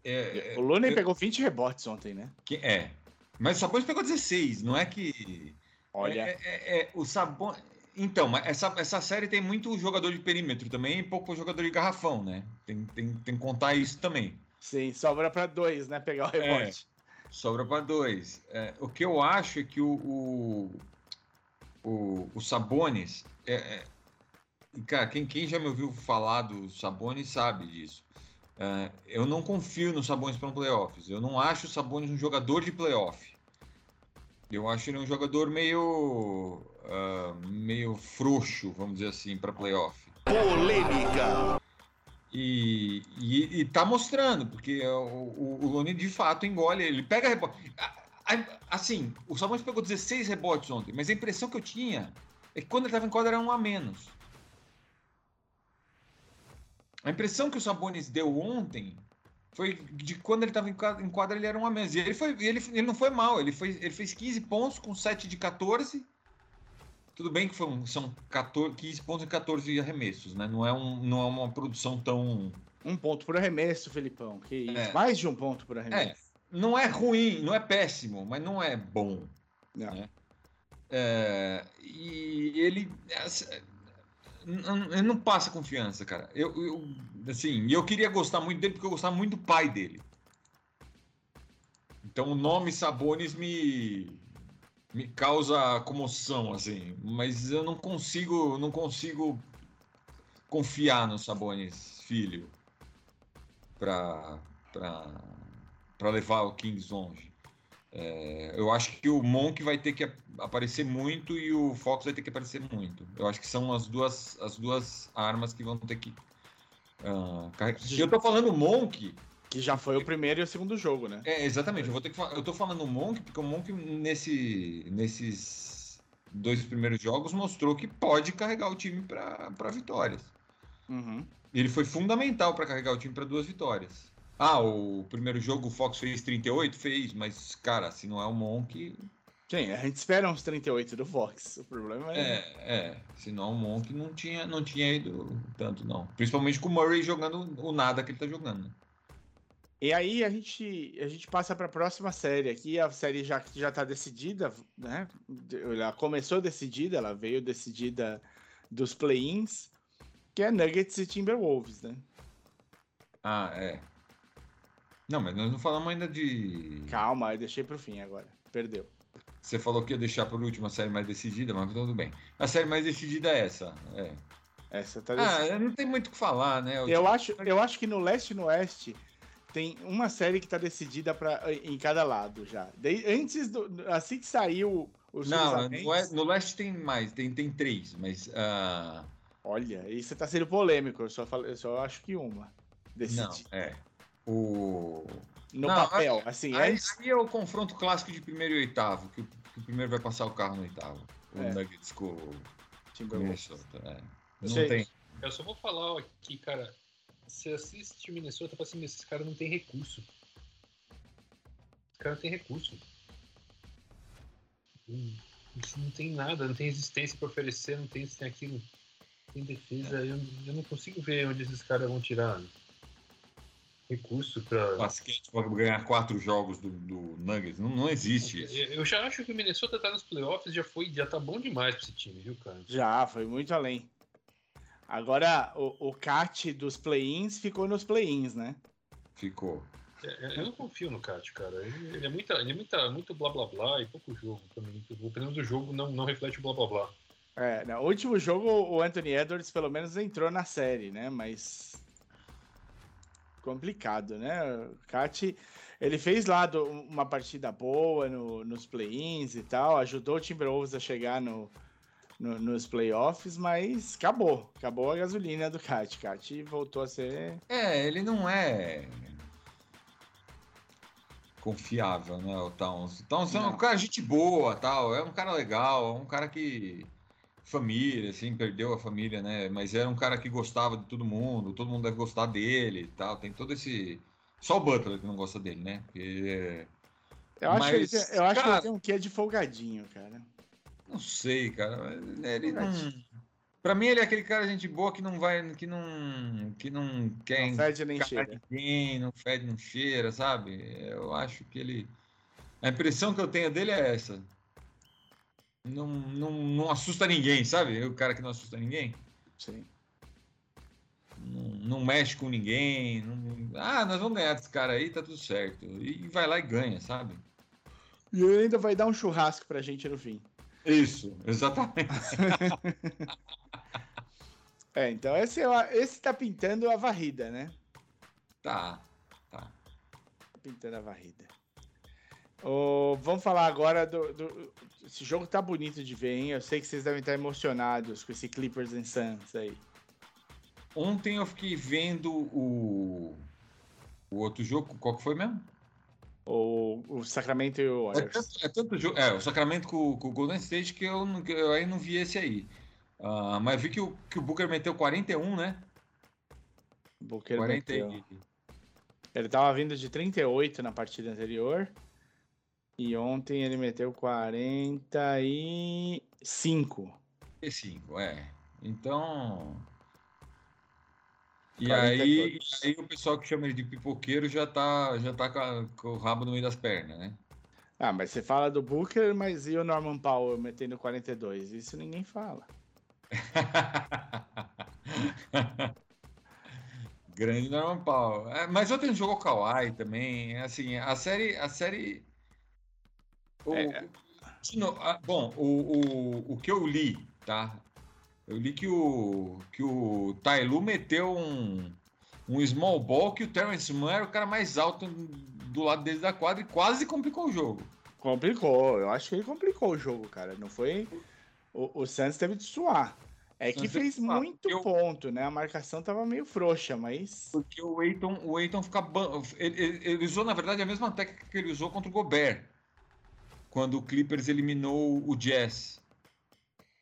É, o Looney eu, pegou 20 rebotes ontem, né? Que, é. Mas o Sabonis pegou 16, não é que. Olha. É, é, é o Sabonis. Então, essa, essa série tem muito jogador de perímetro também e pouco jogador de garrafão, né? Tem, tem, tem que contar isso também. Sim, sobra para dois, né? Pegar o é, rebote. É, sobra para dois. É, o que eu acho é que o, o, o, o Sabonis, é, é Cara, quem, quem já me ouviu falar do Sabonis sabe disso. Uh, eu não confio no Sabonis para um playoffs. Eu não acho o Sabonis um jogador de playoff. Eu acho ele um jogador meio uh, meio frouxo, vamos dizer assim, para playoff. Polêmica. E, e, e, tá mostrando, porque o, o, o Lone de fato engole, ele pega rebote. Assim, o Sabonis pegou 16 rebotes ontem, mas a impressão que eu tinha é que quando ele estava em quadra era um a menos. A impressão que o Sabonis deu ontem foi de quando ele estava em quadra, ele era uma mesa. E ele, foi, ele, ele não foi mal, ele, foi, ele fez 15 pontos com 7 de 14. Tudo bem que foi, são 14, 15 pontos e 14 arremessos, né? Não é, um, não é uma produção tão. Um ponto por arremesso, Felipão. Que é. Mais de um ponto por arremesso. É. Não é ruim, não é péssimo, mas não é bom. Não. Né? É, e ele ele não passa confiança, cara. Eu, eu, assim, eu queria gostar muito dele porque eu gostava muito do pai dele. Então o nome Sabonis me me causa comoção, assim. Mas eu não consigo, não consigo confiar no Sabonis filho para para levar o Kings longe. É, eu acho que o Monk vai ter que aparecer muito e o Fox vai ter que aparecer muito. Eu acho que são as duas, as duas armas que vão ter que uh, carregar. Eu tô falando Monk. Que já foi o primeiro e o segundo jogo, né? É, exatamente. Eu, vou ter que, eu tô falando Monk porque o Monk nesse, nesses dois primeiros jogos mostrou que pode carregar o time para vitórias. Uhum. Ele foi fundamental para carregar o time para duas vitórias. Ah, o primeiro jogo o Fox fez 38? Fez, mas, cara, se não é o Monk. Sim, a gente espera uns 38 do Fox. O problema é. É, é. Se não é o Monk, não tinha, não tinha ido tanto, não. Principalmente com o Murray jogando o nada que ele tá jogando. E aí a gente, a gente passa para a próxima série aqui, a série já já está decidida, né? Ela começou decidida, ela veio decidida dos play-ins, que é Nuggets e Timberwolves, né? Ah, é. Não, mas nós não falamos ainda de. Calma, eu deixei pro fim agora. Perdeu. Você falou que ia deixar por último a série mais decidida, mas tudo bem. A série mais decidida é essa. É. Essa tá decidida. Ah, não tem muito o que falar, né? Eu, eu acho, eu acho que no leste e no oeste tem uma série que tá decidida pra, em cada lado já. De, antes do. Assim que saiu os Não, no, no leste tem mais, tem, tem três, mas. Uh... Olha, isso tá sendo polêmico. Eu só, falo, eu só acho que uma. Decidida. Não, é. O... No Não, papel, assim. Aí, antes... aí é o confronto clássico de primeiro e oitavo, que, que o primeiro vai passar o carro no oitavo. O é. Nuggets com Minnesota. É. Não tem. Eu só vou falar aqui, cara. você assiste o Minnesota e fala assim, esses caras não tem recurso. Os caras não tem recurso. Hum, não tem nada, não tem existência para oferecer, não tem isso, tem aquilo. Tem defesa, eu, eu não consigo ver onde esses caras vão tirar recurso para. Basquete para ganhar quatro jogos do, do Nuggets. Não, não existe isso. Eu já acho que o Minnesota tá nos playoffs, já foi, já tá bom demais para esse time, viu, cara? Já, foi muito além. Agora, o, o cat dos play-ins ficou nos play-ins, né? Ficou. É, é, eu não confio no Cat, cara. Ele, ele é, muita, ele é muita, muito blá blá blá e pouco jogo também. O prêmio do jogo não, não reflete o blá blá blá. É, no último jogo o Anthony Edwards pelo menos entrou na série, né? Mas complicado, né? O Cat, ele fez lá do, uma partida boa no, nos play-ins e tal, ajudou o Timberwolves a chegar no, no, nos playoffs, mas acabou. Acabou a gasolina do Cat. Cat voltou a ser. É, ele não é confiável, né, o Towns. O Towns é um cara gente boa, tal, é um cara legal, é um cara que família, assim, perdeu a família, né, mas era um cara que gostava de todo mundo, todo mundo deve gostar dele, tal, tem todo esse só o Butler que não gosta dele, né? Porque... Eu acho, mas, que, ele, eu acho cara, que ele tem um quê de folgadinho, cara. Não sei, cara. Ele não. Pra mim, ele é aquele cara gente boa que não vai, que não, que não quer. Não fede nem cheira. Ninguém, não fede, não cheira, sabe? Eu acho que ele. A impressão que eu tenho dele é essa. Não, não, não assusta ninguém, sabe? O cara que não assusta ninguém. Sim. Não, não mexe com ninguém. Não... Ah, nós vamos ganhar desse cara aí, tá tudo certo. E vai lá e ganha, sabe? E ele ainda vai dar um churrasco pra gente no fim. Isso, exatamente. é, então esse, esse tá pintando a varrida, né? Tá, tá. tá pintando a varrida. Oh, vamos falar agora do, do, Esse jogo tá bonito de ver, hein? Eu sei que vocês devem estar emocionados com esse Clippers and Suns aí. Ontem eu fiquei vendo o, o outro jogo. Qual que foi mesmo? O, o Sacramento e o Warriors. É tanto, é tanto jogo. É, o Sacramento com, com, o Golden State que eu, que eu aí não vi esse aí. Uh, mas vi que o, que o Booker meteu 41, né? Booker 40 meteu. Ele tava vindo de 38 na partida anterior. E ontem ele meteu 45. 45, é. Então. E aí, aí o pessoal que chama ele de pipoqueiro já tá, já tá com, com, o rabo no meio das pernas, né? Ah, mas você fala do Booker, mas e o Norman Powell metendo 42? Isso ninguém fala. Grande Norman Powell. É, mas ontem jogou Kawhi também. Assim, a série. A série. O, é. bom, o, o, o que eu li, tá? Eu li que o, que o Tailu meteu um, um small ball que o Terence Mann era o cara mais alto do lado dele da quadra e quase complicou o jogo. Complicou, eu acho que ele complicou o jogo, cara. Não foi. O, o Santos teve de suar. É que fez muito eu... ponto, né? A marcação tava meio frouxa, mas. Porque o Eiton, o Eiton fica. Ele, ele, ele, usou, na verdade, a mesma técnica que ele usou contra o Gobert. Quando o Clippers eliminou o Jazz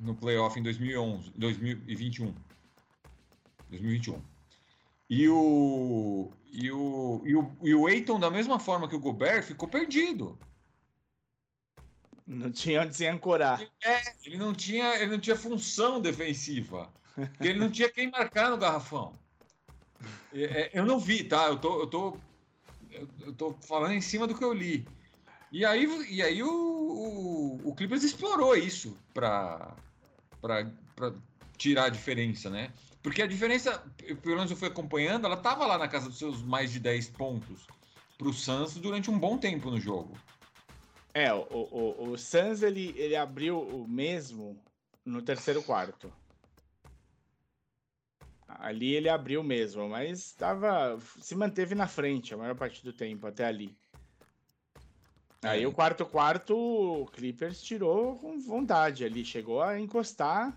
no playoff em 2011, 2021. 2021. E o e o e o, e o Eiton da mesma forma que o Gobert ficou perdido. Não tinha onde se ancorar. É, ele não tinha, ele não tinha função defensiva. Ele não tinha quem marcar no garrafão. É, é, eu não vi, tá? Eu tô, eu tô, eu tô falando em cima do que eu li. E aí, e aí o, o, o Clippers explorou isso para tirar a diferença, né? Porque a diferença, pelo menos eu fui acompanhando, ela estava lá na casa dos seus mais de 10 pontos para o durante um bom tempo no jogo. É, o, o, o Suns ele, ele abriu o mesmo no terceiro quarto. Ali ele abriu mesmo, mas tava, se manteve na frente a maior parte do tempo até ali. Aí é. o quarto quarto, o Clippers tirou com vontade ali, chegou a encostar.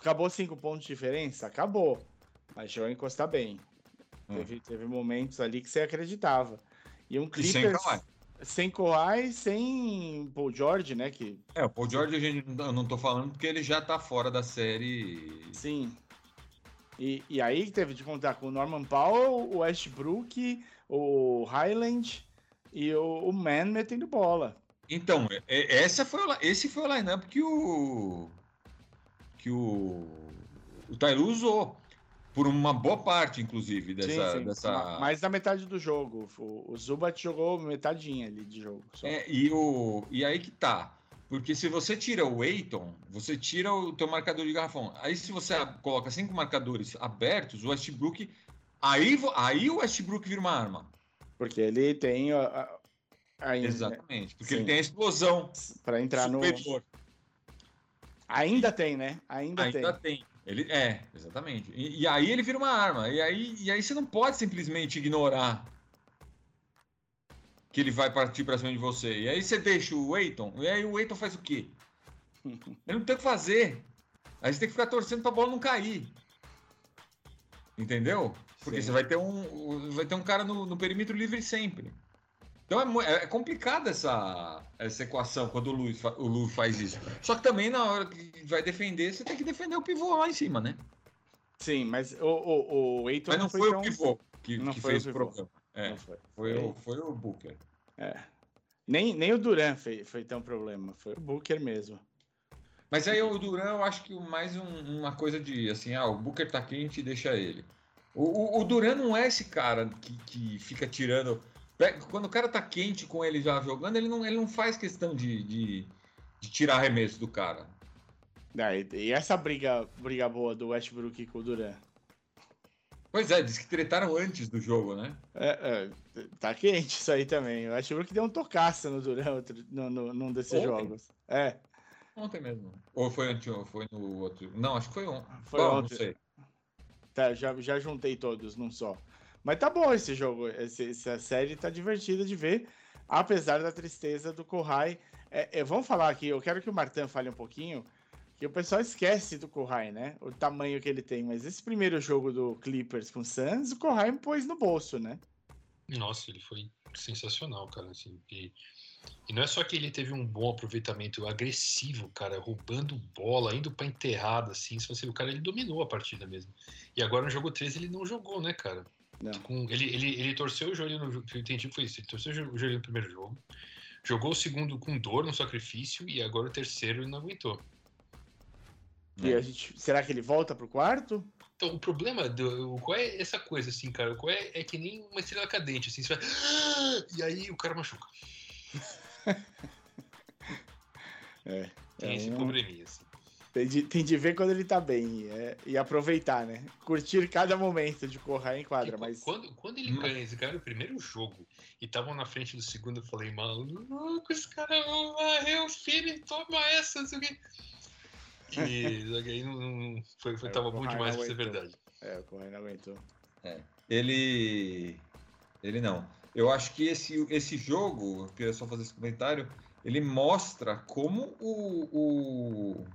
Acabou cinco pontos de diferença? Acabou. Mas chegou a encostar bem. Hum. Teve, teve momentos ali que você acreditava. E um Clippers... E sem Kawhi. Sem Kawhi, sem Paul George, né? Que... É, o Paul George a gente, eu não tô falando porque ele já tá fora da série. Sim. E, e aí teve de contar com o Norman Powell, o Westbrook, o Highland e o, o Man metendo bola. Então, essa foi esse foi o lineup que o que o, o Tailu usou por uma boa parte, inclusive, dessa. Sim, sim. dessa... Mais da metade do jogo. O, o Zubat jogou metadinha ali de jogo. É, e, o, e aí que tá. Porque se você tira o Eiton, você tira o teu marcador de garrafão. Aí se você coloca cinco marcadores abertos, o Westbrook. Aí, aí o Westbrook vira uma arma. Porque ele tem. A, a, Exatamente. Porque Sim. ele tem a explosão. Para entrar superior. no. Ainda tem, né? Ainda, Ainda tem. tem. Ele é, exatamente. E, e, aí ele vira uma arma. E aí, e aí você não pode simplesmente ignorar que ele vai partir para cima de você. E aí você deixa o Eiton, e aí o Eiton faz o quê? Ele não tem o que fazer. Aí você tem que ficar torcendo para a bola não cair. Entendeu? Porque Sim. você vai ter um, vai ter um cara no, no perímetro livre sempre. Então é, é, complicada essa, essa equação quando o Lu, o Lu faz isso. Só que também na hora que vai defender, você tem que defender o pivô lá em cima, né? Sim, mas o, o, o Eiton Mas não, não foi, foi, o pivô que, não que fez o, o problema. É, foi. Foi, o, foi o Booker. É. Nem, nem o Duran foi, foi tão problema, foi o Booker mesmo. Mas aí o Duran, eu acho que mais um, uma coisa de assim, ah, o Booker tá quente, deixa ele. O, o, o Duran não é esse cara que, que fica tirando. Quando o cara tá quente com ele já jogando, ele não, ele não faz questão de, de, de tirar arremesso do cara. É, e essa briga, briga boa do Westbrook com o Duran? Pois é, diz que tretaram antes do jogo, né? É, é, tá quente isso aí também. O Westbrook deu um tocaço no Durant no, no, num desses ontem? jogos. É. Ontem mesmo. Ou foi antes, ou foi no outro. Não, acho que foi, ontem. foi Bom, ontem. Não sei. Tá, já, já juntei todos num só. Mas tá bom esse jogo. Esse, essa série tá divertida de ver, apesar da tristeza do Kohai. É, é, vamos falar aqui, eu quero que o Martin fale um pouquinho que o pessoal esquece do Kohai, né? O tamanho que ele tem. Mas esse primeiro jogo do Clippers com o Suns, o Kohai pôs no bolso, né? Nossa, ele foi sensacional, cara. Assim, e, e não é só que ele teve um bom aproveitamento agressivo, cara, roubando bola, indo pra enterrada, assim. Se você o cara, ele dominou a partida mesmo. E agora no jogo 13 ele não jogou, né, cara? Não. Com, ele, ele, ele torceu o joelho no que eu entendi foi isso. Ele torceu o joelho no primeiro jogo. Jogou o segundo com dor no sacrifício e agora o terceiro ele não aguentou. E a gente, será que ele volta pro quarto? Então, o problema do. Qual é essa coisa, assim, cara? Qual é, é que nem uma estrela cadente, assim, você vai. E aí o cara machuca. é. Tem é esse um... probleminha, assim. Tem de, tem de ver quando ele tá bem é, e aproveitar, né? Curtir cada momento de correr em quadra. Tipo, mas... quando, quando ele hum. ganha, esse cara, o primeiro jogo, e estavam na frente do segundo, eu falei, maluco, esse cara vai varrer o filho, toma essa, não sei o que. E aí não, não foi, foi, é, tava bom demais pra ser verdade. É, o Correia não aguentou. É. Ele. Ele não. Eu acho que esse, esse jogo, eu queria só fazer esse comentário, ele mostra como o, o,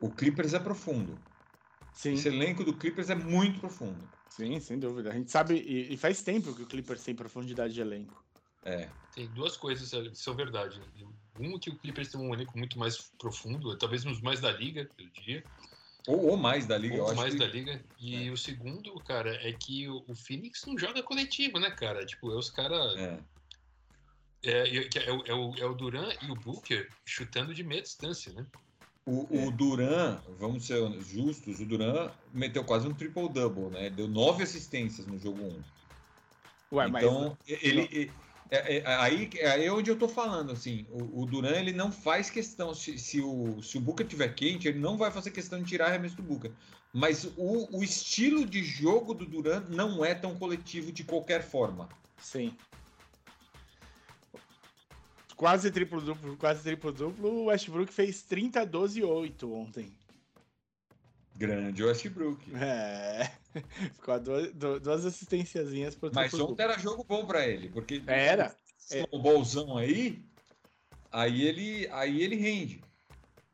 o Clippers é profundo. Sim. Esse elenco do Clippers é muito profundo. Sim, sem dúvida. A gente sabe, e, e faz tempo que o Clippers tem profundidade de elenco. É. Tem duas coisas que são verdade. Né? Um que o Clippers tem um elenco muito mais profundo, talvez uns mais da liga, eu diria. Ou, ou mais da liga, ou mais que... da liga. E é. o segundo, cara, é que o, o, Phoenix não joga coletivo, né, cara? Tipo, é os caras. É. É, é, é, o, é, o, é o Duran e o Booker chutando de meia distância, né? O, o é. Duran, vamos ser justos, o Duran meteu quase um triple-double, né? Deu nove assistências no jogo 1. Um. Ué, então, mas... ele, ele é, é, aí, é onde eu tô falando, assim, o, o Duran ele não faz questão, se, se, o, se o Booker tiver quente, ele não vai fazer questão de tirar arremesso do Booker. Mas o, o estilo de jogo do Duran não é tão coletivo de qualquer forma. Sim. Quase triplo-duplo, quase triplo-duplo, o Westbrook fez 30, 12 e 8 ontem. Grande Westbrook. É. Ficou duas, duas assistênciazinhas por Mas ontem era jogo bom para ele, porque era. O bolzão aí, aí ele, aí ele rende.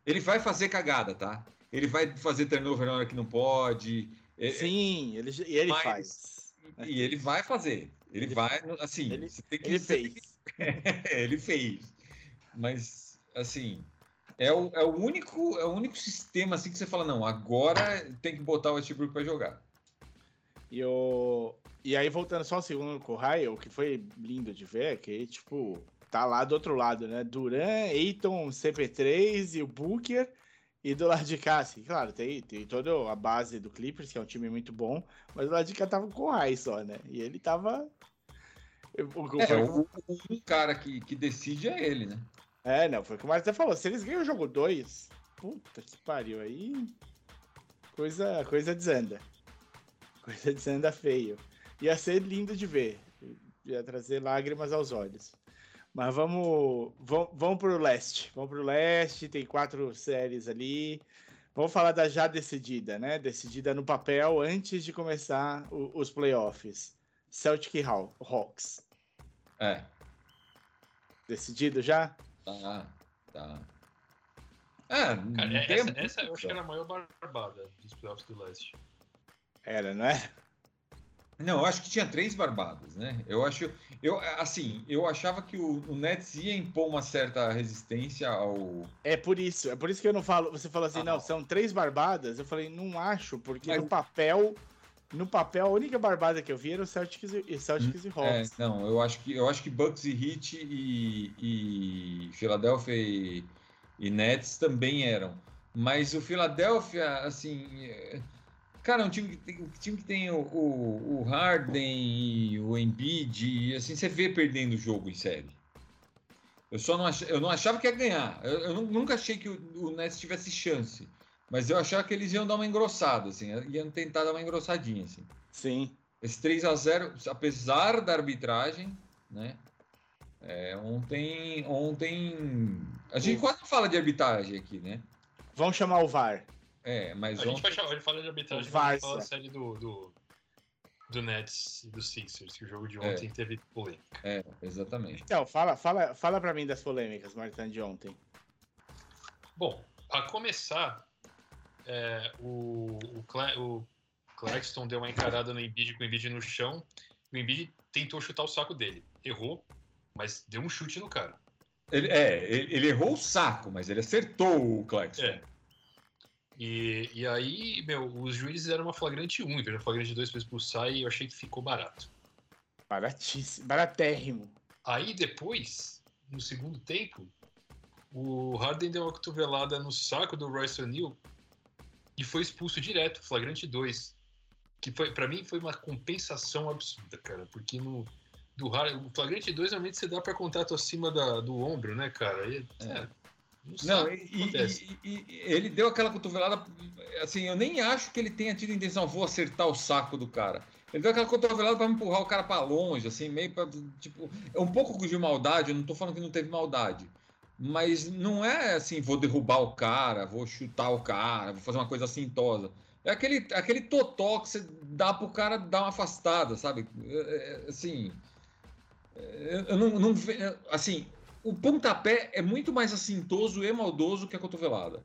Ele vai fazer cagada, tá? Ele vai fazer turnover na hora que não pode. É, é Sim, ele, e ele mas, faz. E ele vai fazer. Ele, ele vai, assim. Ele, ele fez. ele fez. Mas, assim, É o, é o único é o único sistema assim que você fala não, agora tem que botar o Westbrook para jogar. E o e aí voltando só um segundo com o Raio, que foi lindo de ver, é que tipo tá lá do outro lado, né? Duran, Eiton, CP3 e o Booker. E do lado de cá, assim, claro, tem, tem toda a base do Clippers, que é um time muito bom, mas do lado de cá tava com o Rai só, né? E ele tava. É, o, o, cara que, que decide é ele, né? É, não, foi o que o Marcos até falou. Se eles ganham o jogo 2, puta que pariu, aí. Coisa, coisa desanda. Coisa desanda feio. Ia ser lindo de ver. Ia trazer lágrimas aos olhos. Mas vamos, vamos, vamos para o leste. Vamos para o leste, tem quatro séries ali. Vamos falar da já decidida, né? Decidida no papel antes de começar o, os playoffs. Celtic Hawks. É. Decidido já? Tá, tá. É, Cara, essa, essa eu acho que era a maior barbada dos playoffs do leste. Era, não é? Não, eu acho que tinha três barbadas, né? Eu acho, eu assim, eu achava que o, o, Nets ia impor uma certa resistência ao. É por isso, é por isso que eu não falo. Você falou assim, ah, não, são três barbadas. Eu falei, não acho, porque Mas... no papel, no papel a única barbada que eu vi era o Celtics e, Celtics e Hawks. É, não, eu acho que eu acho que Bucks e Heat e, e Philadelphia e, e Nets também eram. Mas o Philadelphia, assim, Cara, um time que tem, um time que tem o, o, o Harden e o Embiid, e assim, você vê perdendo o jogo em série. Eu só não, ach, eu não achava que ia ganhar. Eu, eu nunca achei que o, o, Nets tivesse chance. Mas eu achava que eles iam dar uma engrossada, assim, iam tentar dar uma engrossadinha, assim. Sim. Esse 3 a 0 apesar da arbitragem, né? É, ontem, ontem. A gente quase não fala de arbitragem aqui, né? Vamos chamar o VAR. É, mas a ontem... gente vai chamar, ele fala de arbitragem, vai falar a série do, do, do Nets e do Sixers, que o jogo de é. ontem é. teve polêmica. É, exatamente. Então, fala, fala, fala para mim das polêmicas, Martin, de ontem. Bom, a começar, é, o, o, Cla o Claxton deu uma encarada no Embiid com o Embiid no chão. O Embiid tentou chutar o saco dele. Errou, mas deu um chute no cara. Ele, é, ele, ele errou o saco, mas ele acertou o Claxton. É. E, e aí, meu, os juízes eram uma flagrante 1, em vez de flagrante 2 para expulsar, e eu achei que ficou barato. Baratíssimo, baratérrimo. Aí depois, no segundo tempo, o Harden deu uma cotovelada no saco do Royce O'Neal e foi expulso direto, flagrante 2. Que foi, para mim foi uma compensação absurda, cara, porque no do o flagrante 2 normalmente você dá para contato acima da, do ombro, né, cara? E, é. é não, e, e, e, ele deu aquela cotovelada. Assim, eu nem acho que ele tenha tido intenção, vou acertar o saco do cara. Ele deu aquela cotovelada para empurrar o cara para longe, assim, meio para. Tipo, é um pouco de maldade, eu não tô falando que não teve maldade. Mas não é assim, vou derrubar o cara, vou chutar o cara, vou fazer uma coisa assintosa. É aquele, aquele totó que você dá pro cara dar uma afastada, sabe? É, é, assim. É, eu não, não assim, o pontapé é muito mais assintoso e maldoso que a cotovelada.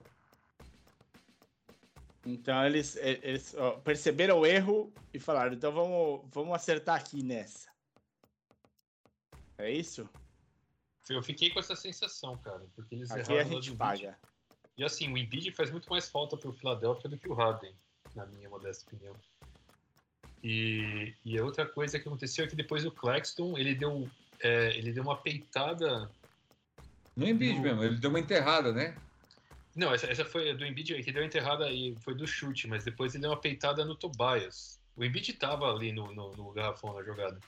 Então eles, eles ó, perceberam o erro e falaram: então vamos, vamos acertar aqui nessa. É isso? Eu fiquei com essa sensação, cara, porque eles aqui a gente paga. E assim, o Embiid faz muito mais falta para o Philadelphia do que o Harden, na minha modesta opinião. E, e a outra coisa que aconteceu é que depois o Claxton ele deu, é, ele deu uma peitada no Embiid no... mesmo, ele deu uma enterrada, né? Não, essa, essa foi do Embiid que deu uma enterrada e foi do chute, mas depois ele deu uma peitada no Tobias. O Embiid tava ali no, no, no garrafão na jogada.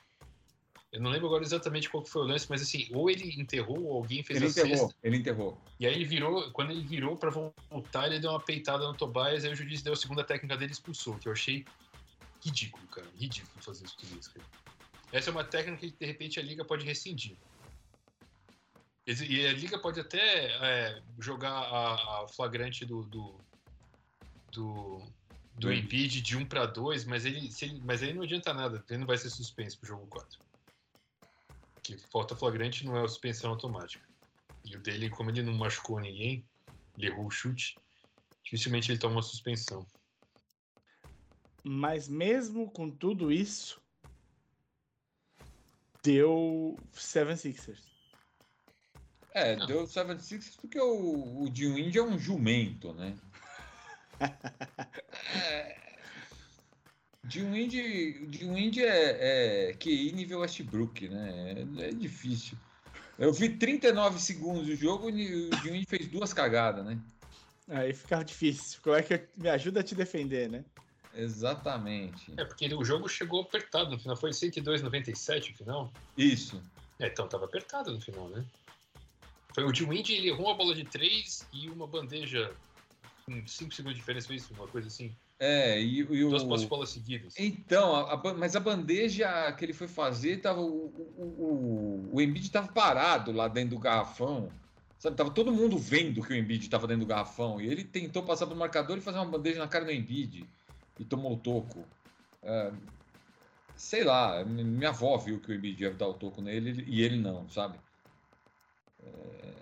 Eu não lembro agora exatamente qual foi o lance, mas assim, ou ele enterrou ou alguém fez ele a enterrou, cesta. Ele enterrou. E aí ele virou, quando ele virou para voltar, ele deu uma peitada no Tobias, aí o juiz deu a segunda técnica dele e expulsou, que eu achei ridículo, cara. Ridículo fazer isso tudo isso, cara. Essa é uma técnica que de repente a liga pode rescindir. E a liga pode até é, jogar a, a, flagrante do do, do, do. Embiid de 1 para 2, mas ele, ele, mas aí não adianta nada, ele não vai ser suspenso pro jogo 4. Que falta flagrante não é a suspensão automática. E o dele, como ele não machucou ninguém, ele errou o chute, dificilmente ele toma uma suspensão. Mas mesmo com tudo isso, deu Seven Sixers. É, Não. deu 76 porque o, o Jim é um jumento, né? é, Jim Wind, Jim Wind é, é QI nível Westbrook, né? É, é difícil. Eu vi 39 segundos do jogo e o Wind fez duas cagadas, né? Aí fica difícil. Como é que me ajuda a te defender, né? Exatamente. É, porque o jogo chegou apertado no final. Foi 102,97 no final? Isso. É, então tava apertado no final, né? Foi o Wind, ele errou uma bola de 3 e uma bandeja com 5 segundos de diferença, foi isso? Uma coisa assim? É, e, e o... Duas seguidas. Então, a, a, mas a bandeja que ele foi fazer, tava, o, o, o, o Embiid tava parado lá dentro do garrafão. Sabe, tava todo mundo vendo que o Embiid estava dentro do garrafão. E ele tentou passar pro marcador e fazer uma bandeja na cara do Embiid. E tomou o toco. É, sei lá, minha avó viu que o Embiid ia dar o toco nele e ele não, sabe? É...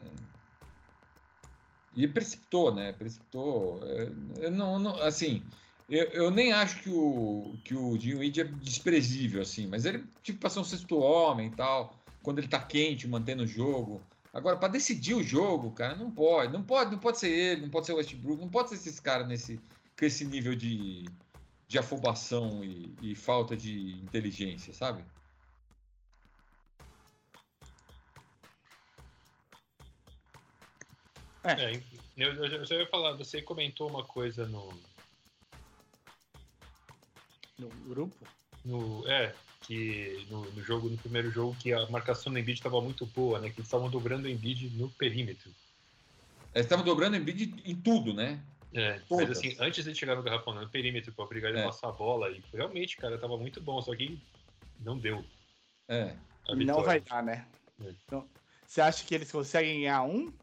E precipitou, né? Precipitou. É, não, não, assim, eu, eu, nem acho que o, que o Dinwiddie é desprezível, assim, mas ele tipo passou um sexto homem e tal, quando ele tá quente, mantendo o jogo. Agora, para decidir o jogo, cara, não pode. Não pode, não pode ser ele, não pode ser o Westbrook, não pode ser esses caras nesse, com esse nível de, de afobação e, e falta de inteligência, sabe? É, é eu, eu, já ia falar, você comentou uma coisa no. No grupo? No, é, que no, no, jogo, no primeiro jogo, que a marcação do Embiid estava muito boa, né? Que eles estavam dobrando o Embiid no perímetro. Eles estavam dobrando o Embiid em tudo, né? É, Todas. mas assim, antes de chegar no garrafão, no perímetro, para obrigar ele é. a passar a bola, e realmente, cara, tava muito bom, só que não deu. É. Não vai dar, né? É. Então, você acha que eles conseguem ganhar um?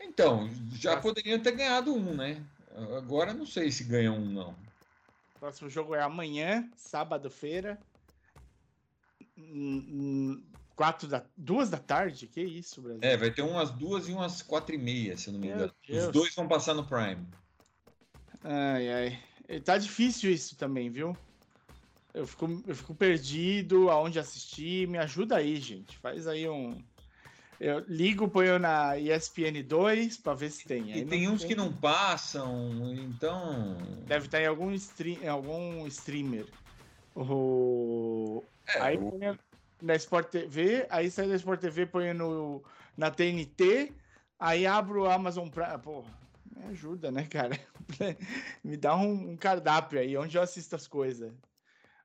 Então, já poderiam ter ganhado um, né? Agora não sei se ganham um, não. Próximo jogo é amanhã, sábado-feira. Quatro da, duas da tarde? Que isso, Brasil? É, vai ter umas duas e umas quatro e meia, se eu não me engano. Os dois vão passar no Prime. Ai, ai. Tá difícil isso também, viu? Eu fico, eu fico perdido aonde assistir. Me ajuda aí, gente. Faz aí um. Eu ligo, ponho na ESPN 2 para ver se tem. Aí e tem uns tem. que não passam, então. Deve estar em algum, stream, em algum streamer. O... É, aí o... põe na Sport TV, aí sai da Sport TV, põe no, na TNT, aí abro o Amazon Prime. Pô, me ajuda, né, cara? me dá um, um, cardápio aí, onde eu assisto as coisas.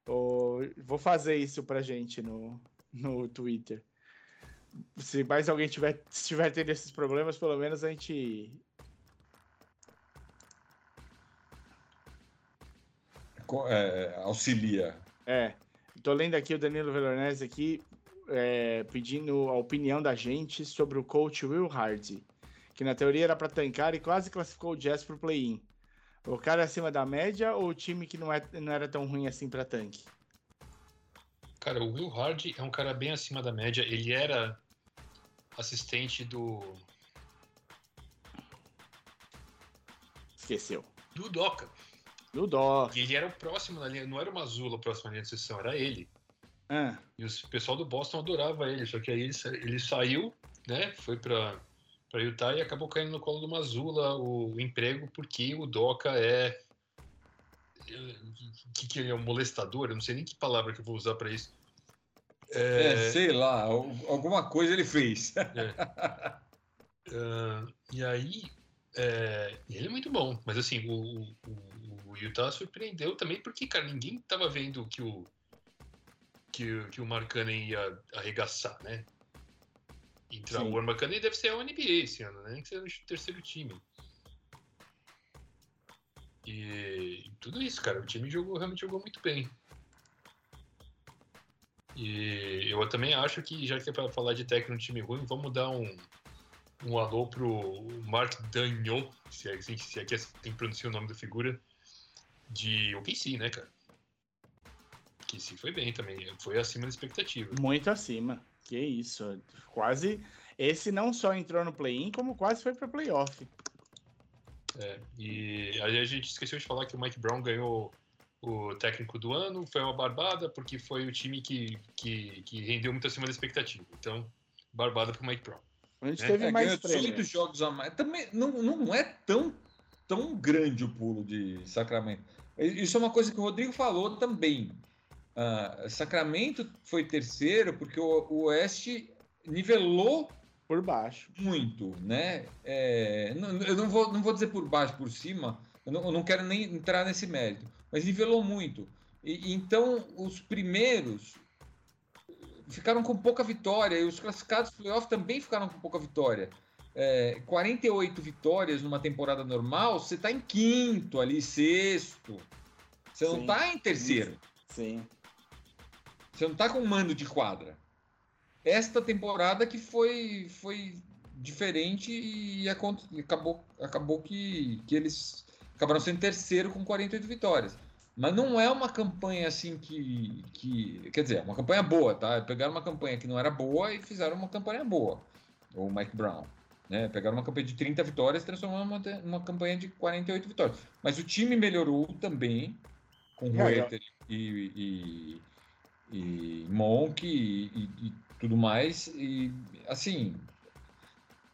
vou fazer isso pra gente no, no Twitter se mais alguém tiver, tiver tendo esses problemas, pelo menos a gente. É, auxilia. É. Tô lendo aqui o Danilo Veronese aqui é, pedindo a opinião da gente sobre o coach Will Hardy, que na teoria era para tancar e quase classificou o Jazz pro play-in. O cara acima da média ou o time que não, é, não era tão ruim assim para tanque? Cara, o Will Hardy é um cara bem acima da média. Ele era assistente do. Esqueceu. Do Doca. Do Doca. E ele era o próximo na linha, não era o Mazula a próxima linha de sessão, era ele. Ah. E o pessoal do Boston adorava ele, só que aí ele, ele saiu, né? Foi para para Utah e acabou caindo no colo do Mazula o, o emprego porque o Doca é que, que é um molestador, eu não sei nem que palavra que eu vou usar para isso. É, é, sei lá, alguma coisa ele fez. É. Uh, e aí, é, ele é muito bom, mas assim, o, o, o, Utah surpreendeu também porque, cara, ninguém tava vendo que o que, que o Markkanen ia arregaçar, né? Entrar, o Markkanen deve ser a NBA esse ano, né? Nem que seja no terceiro time. E tudo isso, cara, o time jogou, realmente jogou muito bem. E eu também acho que, já que é para falar de técnico no time ruim, vamos dar um, um alô pro Mark Dagnot, se é, assim, se é que é assim que pronuncia o nome da figura, de OKC, né, cara? Que sim foi bem também, foi acima da expectativa. Muito acima, que isso, quase... Esse não só entrou no play-in, como quase foi para playoff. É, e a gente esqueceu de falar que o Mike Brown ganhou o técnico do ano, foi uma barbada, porque foi o time que, que, que rendeu muito acima da expectativa. Então, barbada pro Mike Brown. A gente É, teve É, mais. 18 jogos a mais. Também não, não é tão, tão grande o pulo de Sacramento. Isso é uma coisa que o Rodrigo falou também. Ah, Sacramento foi terceiro porque o, o Oeste nivelou por baixo. muito, né? É, não- eu não vou, não vou dizer por baixo, por cima, eu não, eu não quero nem entrar nesse mérito, mas nivelou muito. E, então, os primeiros ficaram com pouca vitória, e os classificados playoff também ficaram com pouca vitória. É, 48 vitórias numa temporada normal, você está em quinto ali, sexto. Você não Sim. está em terceiro. Sim. Você não tá com mando de quadra. Esta temporada que foi, foi diferente e acabou, acabou que, que eles acabaram sendo terceiro com 48 vitórias. Mas não é uma campanha assim que, que. Quer dizer, é uma campanha boa, tá? Pegaram uma campanha que não era boa e fizeram uma campanha boa. O Mike Brown. Né? Pegaram uma campanha de 30 vitórias e transformaram numa, numa campanha de 48 vitórias. Mas o time melhorou também com o É, Reuter e, e, e Monk e, e- e tudo mais. E assim,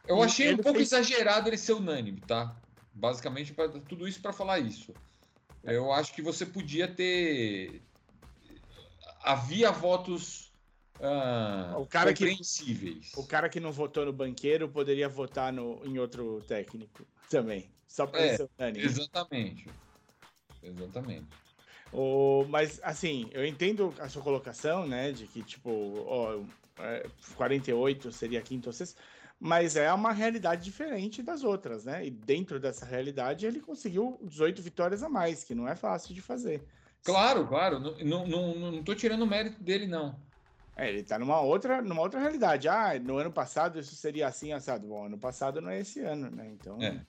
eu achei um pouco exagerado ele ser unânime, tá? Basicamente, pra, tudo isso para falar isso. Eu acho que você podia ter. Havia votos ah, O cara que- compreensíveis. O cara que não votou no banqueiro poderia votar no, em outro técnico também. Só para É, ser unânime. Exatamente. Exatamente. O, mas, assim, eu entendo a sua colocação, né? De que, tipo, ó, é, 48 seria quinto ou sexto, mas é uma realidade diferente das outras, né? E dentro dessa realidade ele conseguiu 18 vitórias a mais, que não é fácil de fazer. Claro, claro. Não, não, não, tô tirando o mérito dele, não. É, ele tá numa outra, numa outra realidade. Ah, no ano passado isso seria assim, assado. Bom, ano passado não é esse ano, né? Então. É.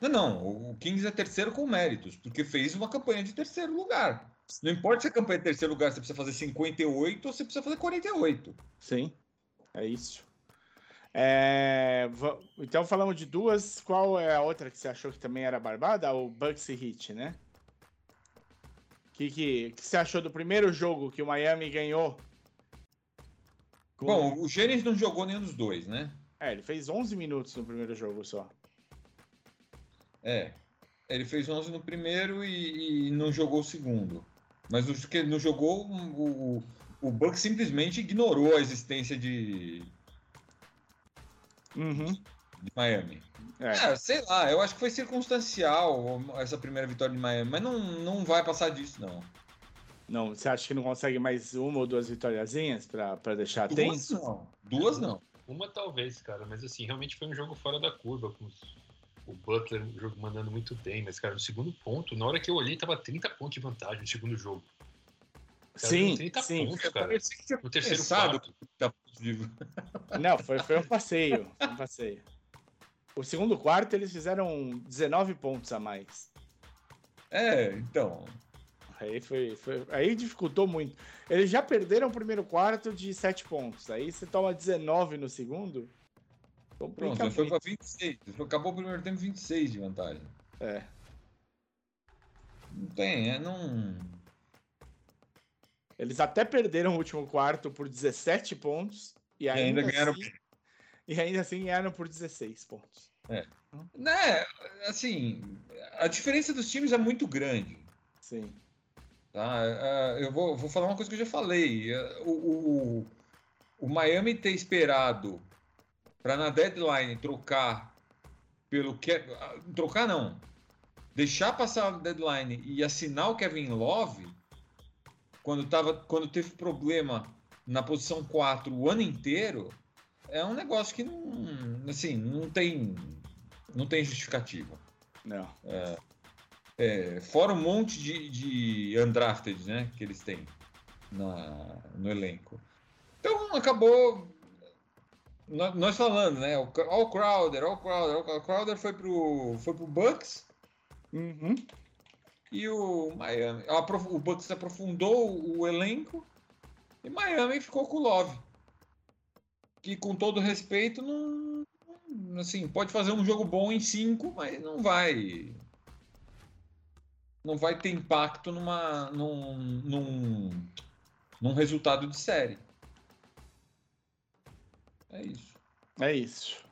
Não, não. O Kings é terceiro com méritos, porque fez uma campanha de terceiro lugar. Não importa se a campanha é de terceiro lugar, você precisa fazer 58 ou você precisa fazer 48. Sim, é isso. É, então falamos de duas. Qual é a outra que você achou que também era barbada? O Bucks e Heat, né? O que, que, que você achou do primeiro jogo que o Miami ganhou? Com- Bom, o Gênesis não jogou nenhum dos dois, né? É, ele fez 11 minutos no primeiro jogo só. É. Ele fez 11 no primeiro e, e não jogou o segundo. Mas o que ele não jogou, o, o, Bucks simplesmente ignorou a existência de, Uhum. de Miami. É. É, sei lá, eu acho que foi circunstancial essa primeira vitória de Miami, mas não, não vai passar disso, não. Não, você acha que não consegue mais uma ou duas vitóriazinhas pra, pra deixar Duas tenso? não. Duas não. Uma talvez, cara, mas assim, realmente foi um jogo fora da curva, com os- o Butler, o jogo mandando muito bem, mas, cara, no segundo ponto, na hora que eu olhei, tava 30 pontos de vantagem no segundo jogo. Cara, Sim, 30 sim. pontos, cara. Parecia que tinha No terceiro quarto. Não, foi, foi um passeio. foi um passeio. O segundo quarto eles fizeram 19 pontos a mais. É, então. Aí foi, foi- aí dificultou muito. Eles já perderam o primeiro quarto de 7 pontos. Aí você toma 19 no segundo. Pronto, Complica já foi para 26. Acabou o primeiro tempo 26 de vantagem. É. Não tem, é não. Eles até perderam o último quarto por 17 pontos. E ainda, ainda ganharam- assim, E ainda assim ganharam por 16 pontos. Né, assim, a diferença dos times é muito grande. Sim. Tá? Ah, Eu vou, vou falar uma coisa que eu já falei. Ah, O, o, o Miami ter esperado para na deadline trocar pelo que trocar não, deixar passar a deadline e assinar o Kevin Love quando tava quando teve problema na posição 4 o ano inteiro é um negócio que não assim não tem não tem justificativa. Não. É, fora um monte de, de undrafted, né, que eles têm na, no elenco. Então acabou nós falando, né, o All Crowder, All Crowder, o Crowder foi pro foi pro Bucks Uhum. e o Miami, o Bucks aprofundou o elenco e Miami ficou com o Love. Que com todo respeito não assim, pode fazer um jogo bom em cinco, mas não vai não vai ter impacto numa num, num, num resultado de série. É isso. É isso.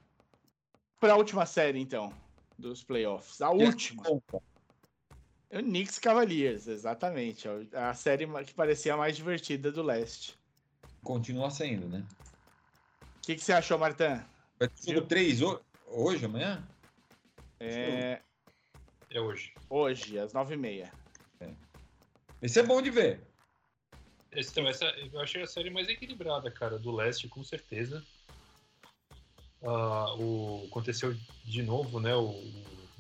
Para a última série, então, dos playoffs. A última. O Knicks Cavaliers, exatamente. A série que parecia a mais divertida do leste. Continua sendo, né? O que, que você achou, Martin? Vai ter jogo 3 hoje, amanhã? É... é hoje. Hoje, às 9h30. É. Esse é bom de ver. Então, essa, eu achei a série mais equilibrada, cara, do leste, com certeza. Uh, o, aconteceu de novo, né? O,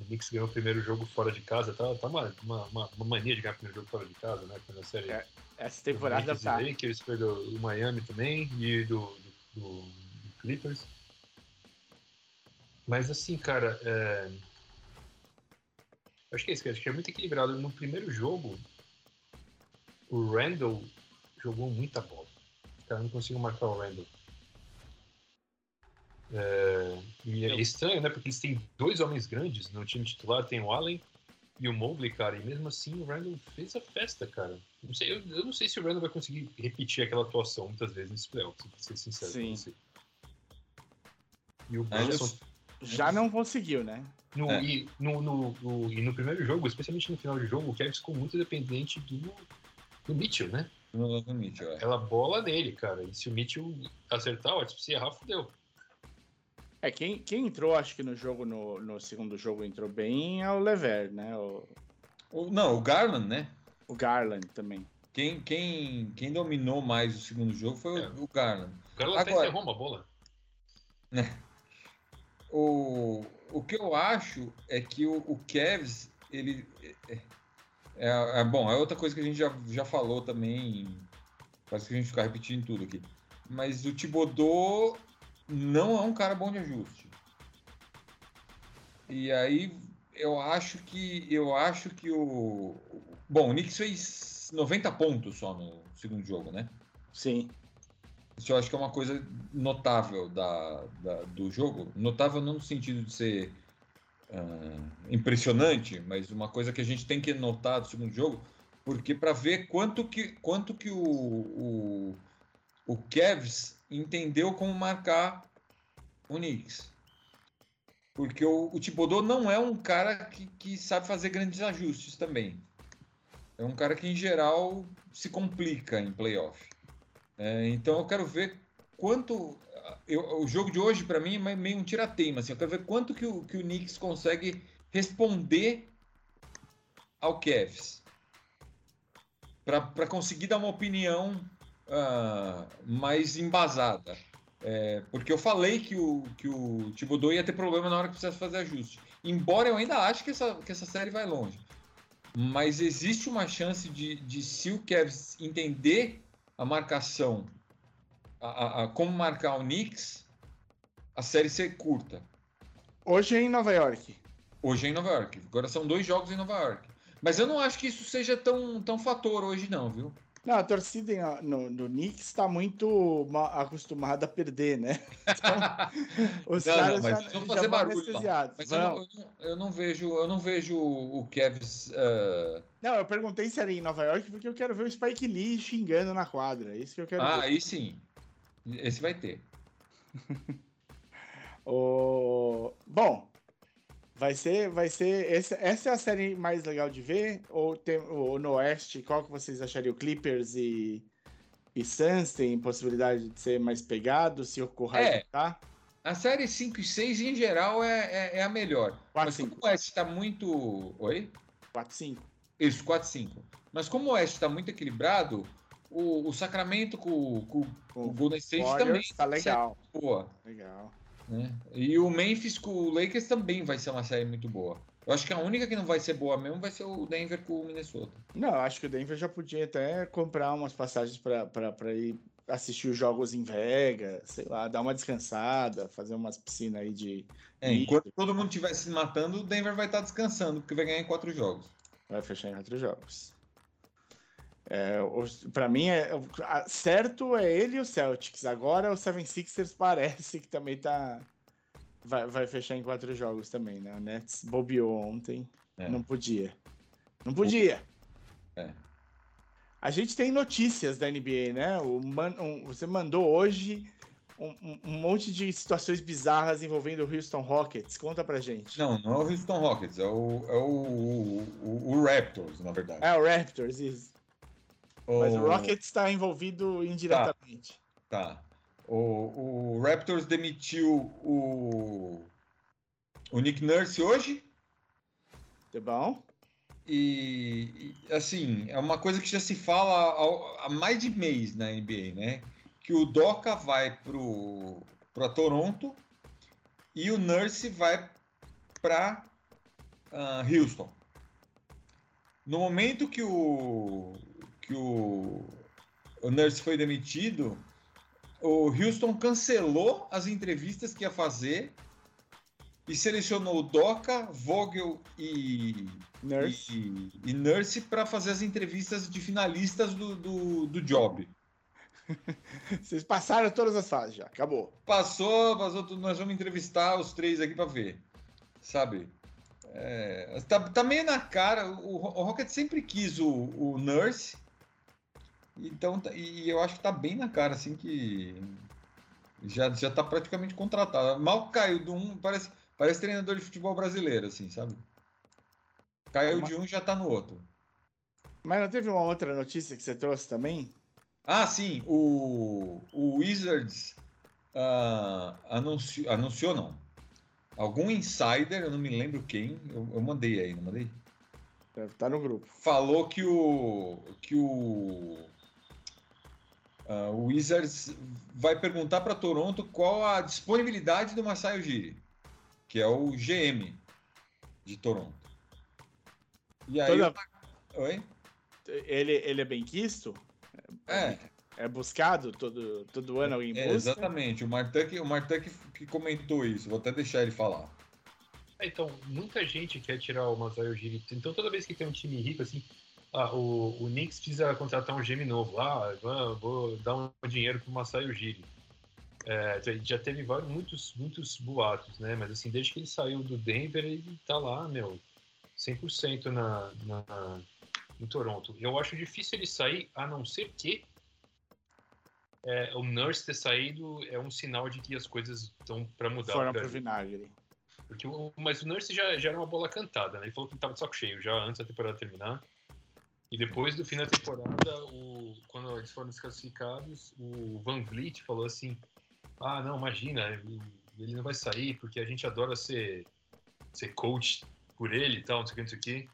o Knicks ganhou o primeiro jogo fora de casa. Tá, tá uma, uma, uma mania de ganhar o primeiro jogo fora de casa, né? Quando a série. É, essa temporada tá. Que eles perdeu o Miami também e do, do, do, Clippers. Mas assim, cara, é... acho que é isso, acho que é muito equilibrado. No primeiro jogo, o Randall jogou muita bola. Cara, não consigo marcar o Randall. É, e é estranho, né? Porque eles têm dois homens grandes no time titular, tem o Allen e o Mobley, cara, e mesmo assim o Randall fez a festa, cara. Não sei, eu, eu, não sei se o Randall vai conseguir repetir aquela atuação muitas vezes nesse playoff, pra ser sincero Sim. com você. E o Brunson... Já não conseguiu, né? No, é. e, no, no, no, e no primeiro jogo, especialmente no final do jogo, o Kevin ficou muito dependente do, do Mitchell, né? No Mitchell, é. Aquela bola nele, cara. E se o Mitchell acertar, ó, se errar, fodeu. É, quem, quem entrou, acho que no jogo, no, no segundo jogo, entrou bem é o Lever, né? O... o... não, o Garland, né? O Garland também. Quem, quem, quem dominou mais o segundo jogo foi é. o Garland. O Garland Agora, até encerrou uma bola. Né? O, o que eu acho é que o, o Cavs, ele. É, é, é, bom, é outra coisa que a gente já, já falou também. Parece que a gente fica repetindo tudo aqui. Mas o Thibodeau não é um cara bom de ajuste. E aí eu acho que eu acho que o bom, o Knicks fez 90 pontos só no segundo jogo, né? Sim. Isso eu acho que é uma coisa notável da, da do jogo. Notável não no sentido de ser uh, impressionante, mas uma coisa que a gente tem que notar do segundo jogo, porque para ver quanto que, quanto que o, o, o Cavs entendeu como marcar o Knicks. Porque o, o não é um cara que, que sabe fazer grandes ajustes também. É um cara que, em geral, se complica em playoff. É, então eu quero ver quanto. Eu, o jogo de hoje, para mim, é meio um tirateima. Assim, eu quero ver quanto que o, que o Knicks consegue responder ao Cavs. Para conseguir dar uma opinião uh, mais embasada. É, porque eu falei que o, que o Thibodeau ia ter problema na hora que precisasse fazer ajuste. Embora eu ainda ache que essa, que essa série vai longe. Mas existe uma chance de, de se o Cavs entender a marcação, a, a, a, como marcar o Knicks, a série ser curta. Hoje é em Nova York. Hoje é em Nova York. Agora são dois jogos em Nova York. Mas eu não acho que isso seja tão, tão fator hoje, não, viu? Não, a torcida no, no Knicks está muito acostumada a perder, né? Então, os não, caras não, já, vão fazer barulho. Mas eu não, eu, não, vejo, eu não vejo o Kevs. Uh... Não, eu perguntei se era em Nova York porque eu quero ver o Spike Lee xingando na quadra. É isso que eu quero ah, ver. aí sim. Esse vai ter. o... Bom, Vai ser, vai ser. Essa, essa é a série mais legal de ver? Ou, tem, ou no Oeste, qual que vocês achariam? Clippers e, e Suns tem possibilidade de ser mais pegado se ocorrer é, tá? A série 5 e 6, em geral, é, é, é a melhor. 4, Mas 5. como o Oeste está muito. Oi? 4 5. Isso, 4 5. Mas como o Oeste está muito equilibrado, o, o Sacramento com, com, com o Golden State também. Tá legal. Boa. Legal. Né? E o Memphis com o Lakers também vai ser uma série muito boa. Eu acho que a única que não vai ser boa mesmo vai ser o Denver com o Minnesota. Não, acho que o Denver já podia até comprar umas passagens para ir assistir os jogos em Vegas, sei lá, dar uma descansada, fazer umas piscinas aí de. É, enquanto todo mundo estiver se matando, o Denver vai estar descansando, porque vai ganhar em quatro jogos. Vai fechar em quatro jogos. É, para mim, é, certo é ele e o Celtics. Agora o Seven Sixers parece que também tá. Vai, vai fechar em quatro jogos também, né? O Nets bobeou ontem. É. Não podia. Não podia. É. A gente tem notícias da NBA, né? O man, um, você mandou hoje um, um, monte de situações bizarras envolvendo o Houston Rockets. Conta pra gente. Não, não é o Houston Rockets, é o, é o, o, o Raptors, na verdade. É o Raptors, isso. O... Mas o Rockets está envolvido indiretamente. Tá. tá. O, o Raptors demitiu o, o Nick Nurse hoje. Tá bom. E, e, assim, é uma coisa que já se fala há, há mais de mês na NBA, né? Que o Doca vai para Toronto e o Nurse vai para uh, ah, Houston. No momento que o que o, o Nurse foi demitido, o Houston cancelou as entrevistas que ia fazer e selecionou Doca, Vogel e Nurse, e, e Nurse para fazer as entrevistas de finalistas do, do, do job. Vocês passaram todas as fases já, acabou. Passou, passou tudo. Nós vamos entrevistar os três aqui para ver, sabe? É, tá, tá, meio na cara. O, o Rocket sempre quis o, o Nurse, então tá, e eu acho que tá bem na cara, assim que já já tá praticamente contratado. Mal caiu do um, parece Parece treinador de futebol brasileiro, assim, sabe? Caiu de um e já tá no outro. Mas não teve uma outra notícia que você trouxe também? Ah, sim. O, o Wizards uh, anunciou, anunciou, não. Algum insider, eu não me lembro quem, eu, eu mandei aí, não mandei? Deve estar tá no grupo. Falou que o que o uh, o Wizards vai perguntar para Toronto qual a disponibilidade do Masai Ujiri que é o GM de Toronto. E aí. Toda... Oi? Ele, ele é bem quisto? É. É buscado todo, todo ano alguém é, Exatamente. O Martuck, o Martuck que comentou isso. Vou até deixar ele falar. É, então, muita gente quer tirar o Masai Ujiri. Então, toda vez que tem um time rico, assim, ah, o, o Knicks precisa contratar um GM novo. Ah, vou dar um dinheiro pro Masai Ujiri. É, já teve vários, muitos, muitos boatos, né? Mas assim, desde que ele saiu do Denver, ele tá lá, meu, 100% na, na, no Toronto. Eu acho difícil ele sair, a não ser que é, o Nurse ter saído é um sinal de que as coisas estão para mudar. Foram pro vinagre. Porque o, mas o Nurse já, já era uma bola cantada, né? Ele falou que estava de saco cheio já antes da temporada terminar. E depois do fim da temporada, o, quando eles foram desclassificados, o Van Vliet falou assim: ah, não, imagina, ele não vai sair porque a gente adora ser, ser coach por ele e tal, não sei o que, não sei o que.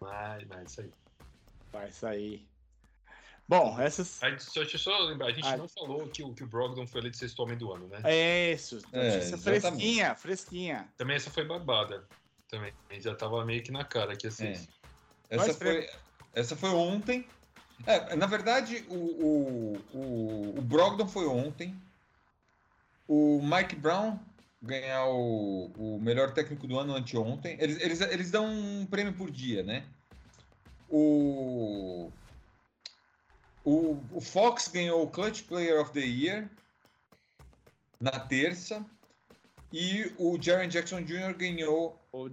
Mas, vai sair. Vai sair. Bom, essas. Aí, só, deixa eu só lembrar, a gente ah. não falou que o, que o Brogdon foi eleito sexto homem do ano, né? É isso. É, fresquinha, fresquinha. Também essa foi barbada. Também. Já tava meio que na cara que assim. É. Essa, foi, essa foi ontem. É, na verdade, o, o, o, o Brogdon foi ontem o Mike Brown ganhar o, o melhor técnico do ano anteontem. Eles, eles, eles dão um prêmio por dia, né? O, o, o Fox ganhou o Clutch Player of the Year na terça. E o Jaren Jackson Jr. ganhou o.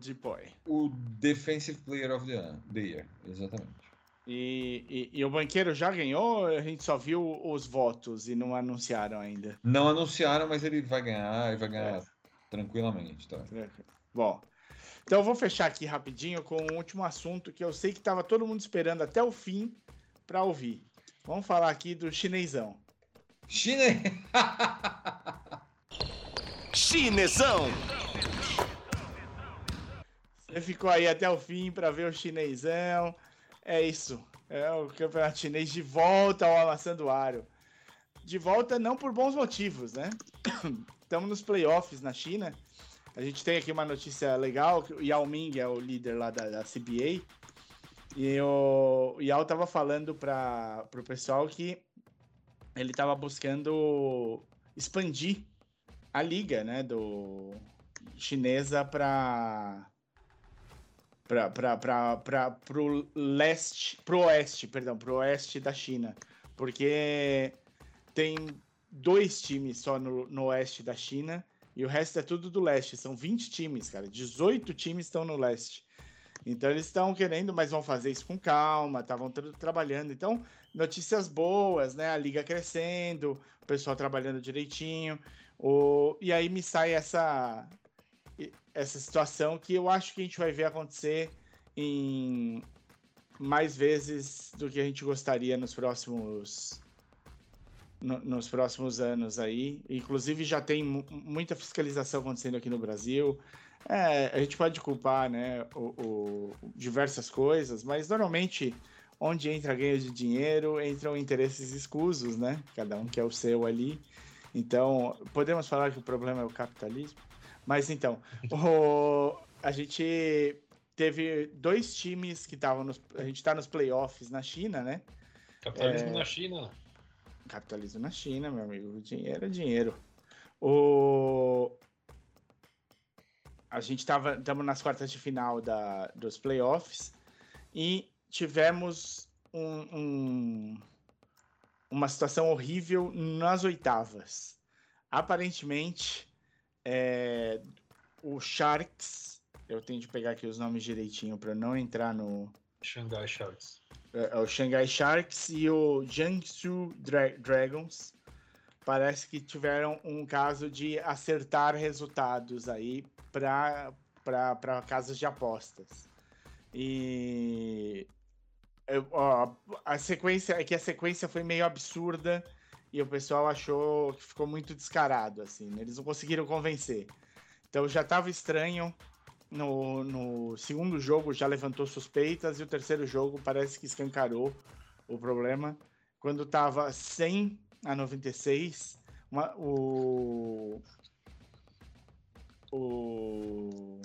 O Defensive Player of the, the Year, exatamente. E, e, e, o banqueiro já ganhou? A gente só viu os votos e não anunciaram ainda. Não anunciaram, mas ele vai ganhar e vai ganhar é. tranquilamente. Tá? Bom, então eu vou fechar aqui rapidinho com um último assunto que eu sei que estava todo mundo esperando até o fim para ouvir. Vamos falar aqui do chinesão. Chine... Chinesão! Você ficou aí até o fim para ver o chinesão. É isso. É o campeonato chinês de volta ao amassanduário. De volta não por bons motivos, né? Estamos nos playoffs na China. A gente tem aqui uma notícia legal, o Yao Ming é o líder lá da, da CBA. E o, Yao estava falando para o pessoal que ele estava buscando expandir a liga, né, do chinesa para para o leste, pro oeste, perdão, pro oeste da China, porque tem dois times só no, no oeste da China e o resto é tudo do leste. São 20 times, cara. 18 times estão no leste. Então eles estão querendo, mas vão fazer isso com calma, estavam tra trabalhando. Então, notícias boas, né? A liga crescendo, o pessoal trabalhando direitinho. O... E aí me sai essa, essa situação que eu acho que a gente vai ver acontecer em mais vezes do que a gente gostaria nos próximos no, nos próximos anos aí. Inclusive já tem muita fiscalização acontecendo aqui no Brasil. É, a gente pode culpar, né, o, o, diversas coisas, mas normalmente onde entra ganho de dinheiro entram interesses escusos, né? Cada um quer o seu ali. Então, podemos falar que o problema é o capitalismo. Mas então, o, a gente teve dois times que estavam nos. A gente está nos playoffs na China, né? Capitalismo é, na China. Capitalismo na China, meu amigo. Dinheiro é dinheiro. O, a gente estava estamos nas quartas de final da, dos playoffs e tivemos um, um, uma situação horrível nas oitavas. Aparentemente, é, o Sharks, eu tenho de pegar aqui os nomes direitinho para não entrar no. Shanghai Sharks. É, é, o Shanghai Sharks e o Jiangsu Dra Dragons parece que tiveram um caso de acertar resultados aí para casas de apostas. E ó, a sequência é que a sequência foi meio absurda e o pessoal achou que ficou muito descarado assim, né? eles não conseguiram convencer. Então já estava estranho. No, no segundo jogo já levantou suspeitas e o terceiro jogo parece que escancarou o problema. Quando estava 100 a 96, uma, o, o,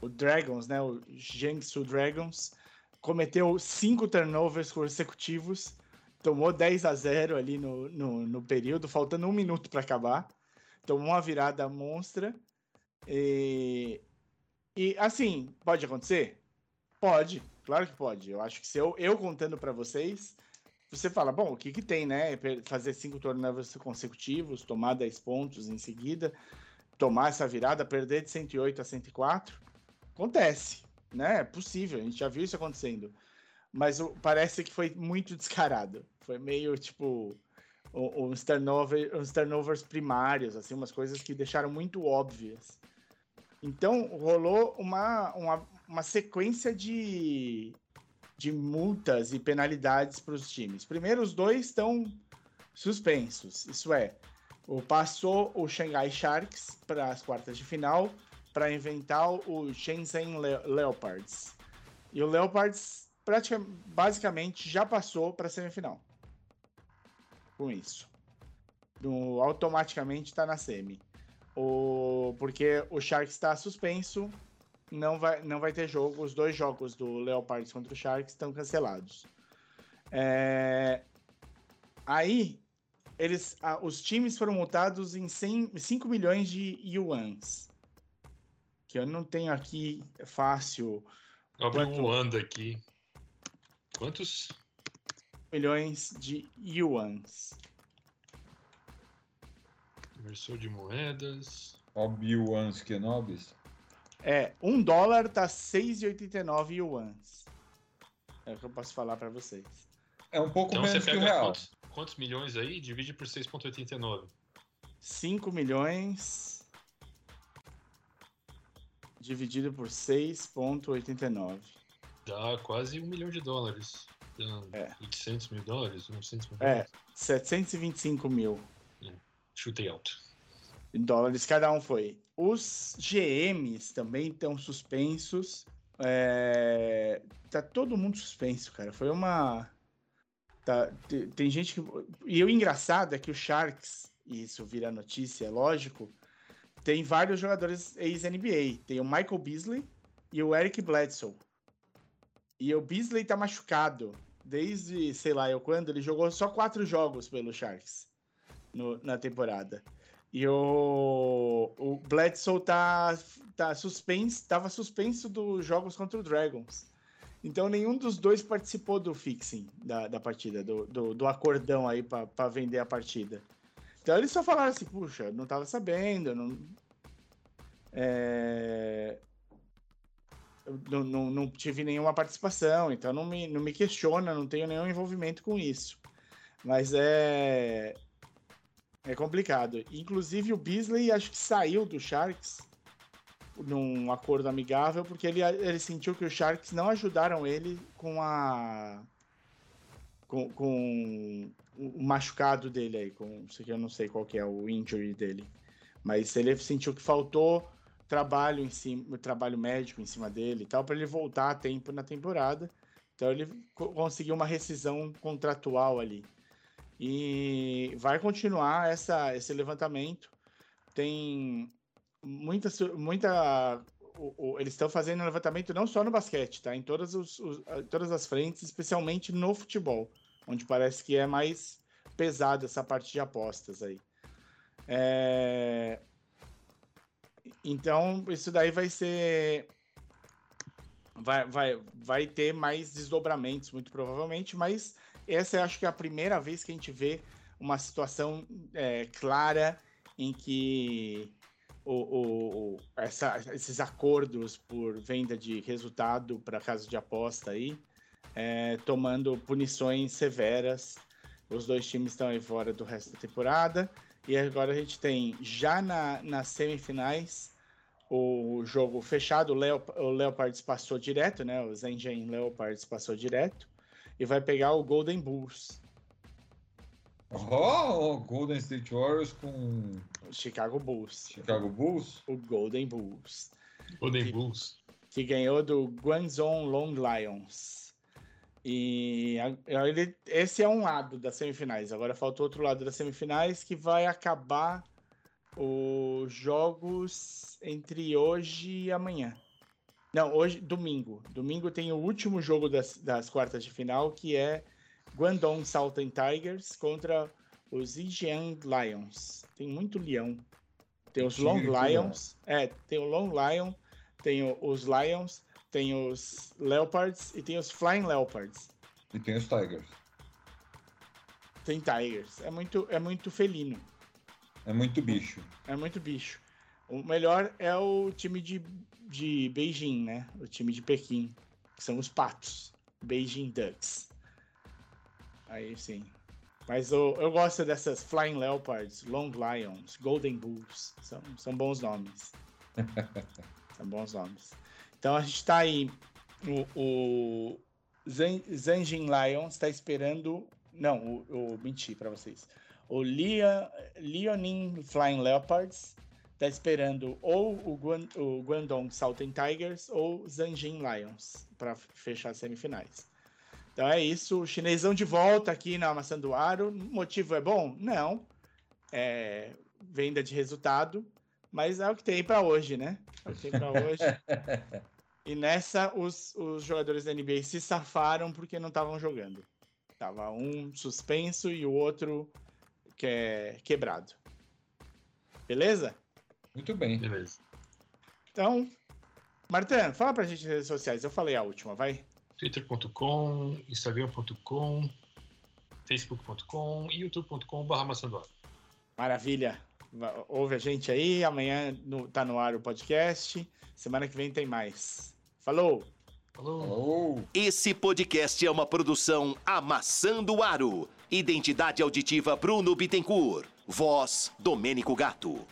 o Dragons, né, o Jiangsu Dragons, cometeu cinco turnovers consecutivos, tomou 10 a 0 ali no, no, no período, faltando um minuto para acabar, tomou uma virada monstra. E, e assim, pode acontecer? Pode, claro que pode. Eu acho que se eu, eu contando para vocês, você fala, bom, o que que tem, né? Fazer cinco turnovers consecutivos, tomar 10 pontos em seguida tomar essa virada, perder de 108 a 104, acontece, né? É possível, a gente já viu isso acontecendo. Mas o, parece que foi muito descarado. Foi meio tipo uns, uns turnovers primários, assim, umas coisas que deixaram muito óbvias. Então rolou uma, uma, uma sequência de, de multas e penalidades para os times. Primeiro, os dois estão suspensos. Isso é, passou o Shanghai Sharks para as quartas de final para inventar o Shenzhen Le Leopards. E o Leopards praticamente, basicamente já passou para a semifinal. Com isso. No, automaticamente está na semi. O, porque o Sharks está suspenso, não vai, não vai ter jogo. Os dois jogos do Leopards contra o Sharks estão cancelados. É, aí eles, ah, os times foram multados em 100, 5 milhões de yuans. Que eu não tenho aqui fácil. Abre um anda aqui. Quantos? Milhões de yuans. Inversor de moedas. Obi-Wans Kenobis. É, um dólar tá 6,89 yuans. É o que eu posso falar para vocês. É um pouco então, menos que o real. Quantos, quantos milhões aí? Divide por 6,89. 5 milhões dividido por 6,89. Dá quase um milhão de dólares. Dá é. 800 mil dólares? 900 mil é, dólares? É, 725 mil. É. Chutei alto. Dólares cada um foi. Os GMs também estão suspensos. É... Tá todo mundo suspenso, cara. Foi uma Tá, tem gente que. E o engraçado é que o Sharks, e isso vira notícia, é lógico, tem vários jogadores ex-NBA. Tem o Michael Beasley e o Eric Bledsoe. E o Beasley tá machucado. Desde, sei lá, eu quando, ele jogou só quatro jogos pelo Sharks no, na temporada. E o, o Bledsoe tá, tá suspenso, tava suspenso dos jogos contra o Dragons. Então nenhum dos dois participou do fixing da, da partida, do, do, do acordão aí para vender a partida. Então eles só falaram assim, puxa, não tava sabendo, não. É... não, não, não, tive nenhuma participação, então não me, não me questiona, não tenho nenhum envolvimento com isso. Mas é. É complicado. Inclusive o Beasley acho que saiu do Sharks num acordo amigável, porque ele, ele sentiu que os Sharks não ajudaram ele com a. com, com o machucado dele aí, com. Eu não sei qual que é o injury dele. Mas ele sentiu que faltou trabalho em cima, trabalho médico em cima dele e tal, para ele voltar a tempo na temporada. Então ele conseguiu uma rescisão contratual ali. E vai continuar essa, esse levantamento. Tem muita. muita o, o, eles estão fazendo levantamento não só no basquete, tá? Em todas, os, os, todas as frentes, especialmente no futebol, onde parece que é mais pesado essa parte de apostas aí. É, então, isso daí vai ser. Vai, vai, vai ter mais desdobramentos, muito provavelmente, mas essa eu acho que é a primeira vez que a gente vê uma situação é, clara em que o, o, essa, esses acordos por venda de resultado para casa de aposta aí, é, tomando punições severas. Os dois times estão aí fora do resto da temporada. E agora a gente tem já na, nas semifinais o jogo fechado, o, Leop o Leopards passou direto, né? O Zengen Leopards passou direto e vai pegar o Golden Bulls. Oh, Golden State Warriors com Chicago Bulls. Chicago Bulls? O Golden Bulls. Golden que, Bulls. Que ganhou do Guangzhou Long Lions. E ele, esse é um lado das semifinais. Agora falta outro lado das semifinais que vai acabar os jogos entre hoje e amanhã. Não, hoje, domingo. Domingo tem o último jogo das, das quartas de final, que é Guangdong Southern Tigers contra os Zhejiang Lions. Tem muito leão. Tem os Long Lions. É, tem o Long Lion, tem os Lions, tem os Leopards e tem os Flying Leopards. E tem os Tigers. Tem Tigers. É muito, é muito felino. É muito bicho. É muito bicho. O melhor é o time de, de Beijing, né? O time de Pequim, que são os patos. Beijing Ducks. Aí sim. Mas eu, eu gosto dessas Flying Leopards, Long Lions, Golden Bulls. São, são bons nomes. são bons nomes. Então a gente tá aí. O, o Zanjin Lions está esperando. Não, o, o menti para vocês. O Leonin Flying Leopards está esperando ou o, Guan, o Guangdong Southern Tigers ou Zanjin Lions para fechar as semifinais. Então é isso, o chinesão de volta aqui na Maçã do Aro. O motivo é bom? Não. É venda de resultado, mas é o que tem para hoje, né? É o que tem para hoje. E nessa, os, os jogadores da NBA se safaram porque não estavam jogando. Tava um suspenso e o outro que é quebrado. Beleza? Muito bem. Beleza. Então, Martin, fala pra gente nas redes sociais. Eu falei a última, vai. twitter.com, instagram.com, facebook.com e youtube.com.br maçandoara. Maravilha. Ouve a gente aí. Amanhã no, tá no ar o podcast. Semana que vem tem mais. Falou! Falou. Esse podcast é uma produção Amassando Aro. Identidade auditiva Bruno Bittencourt. Voz Domênico Gato.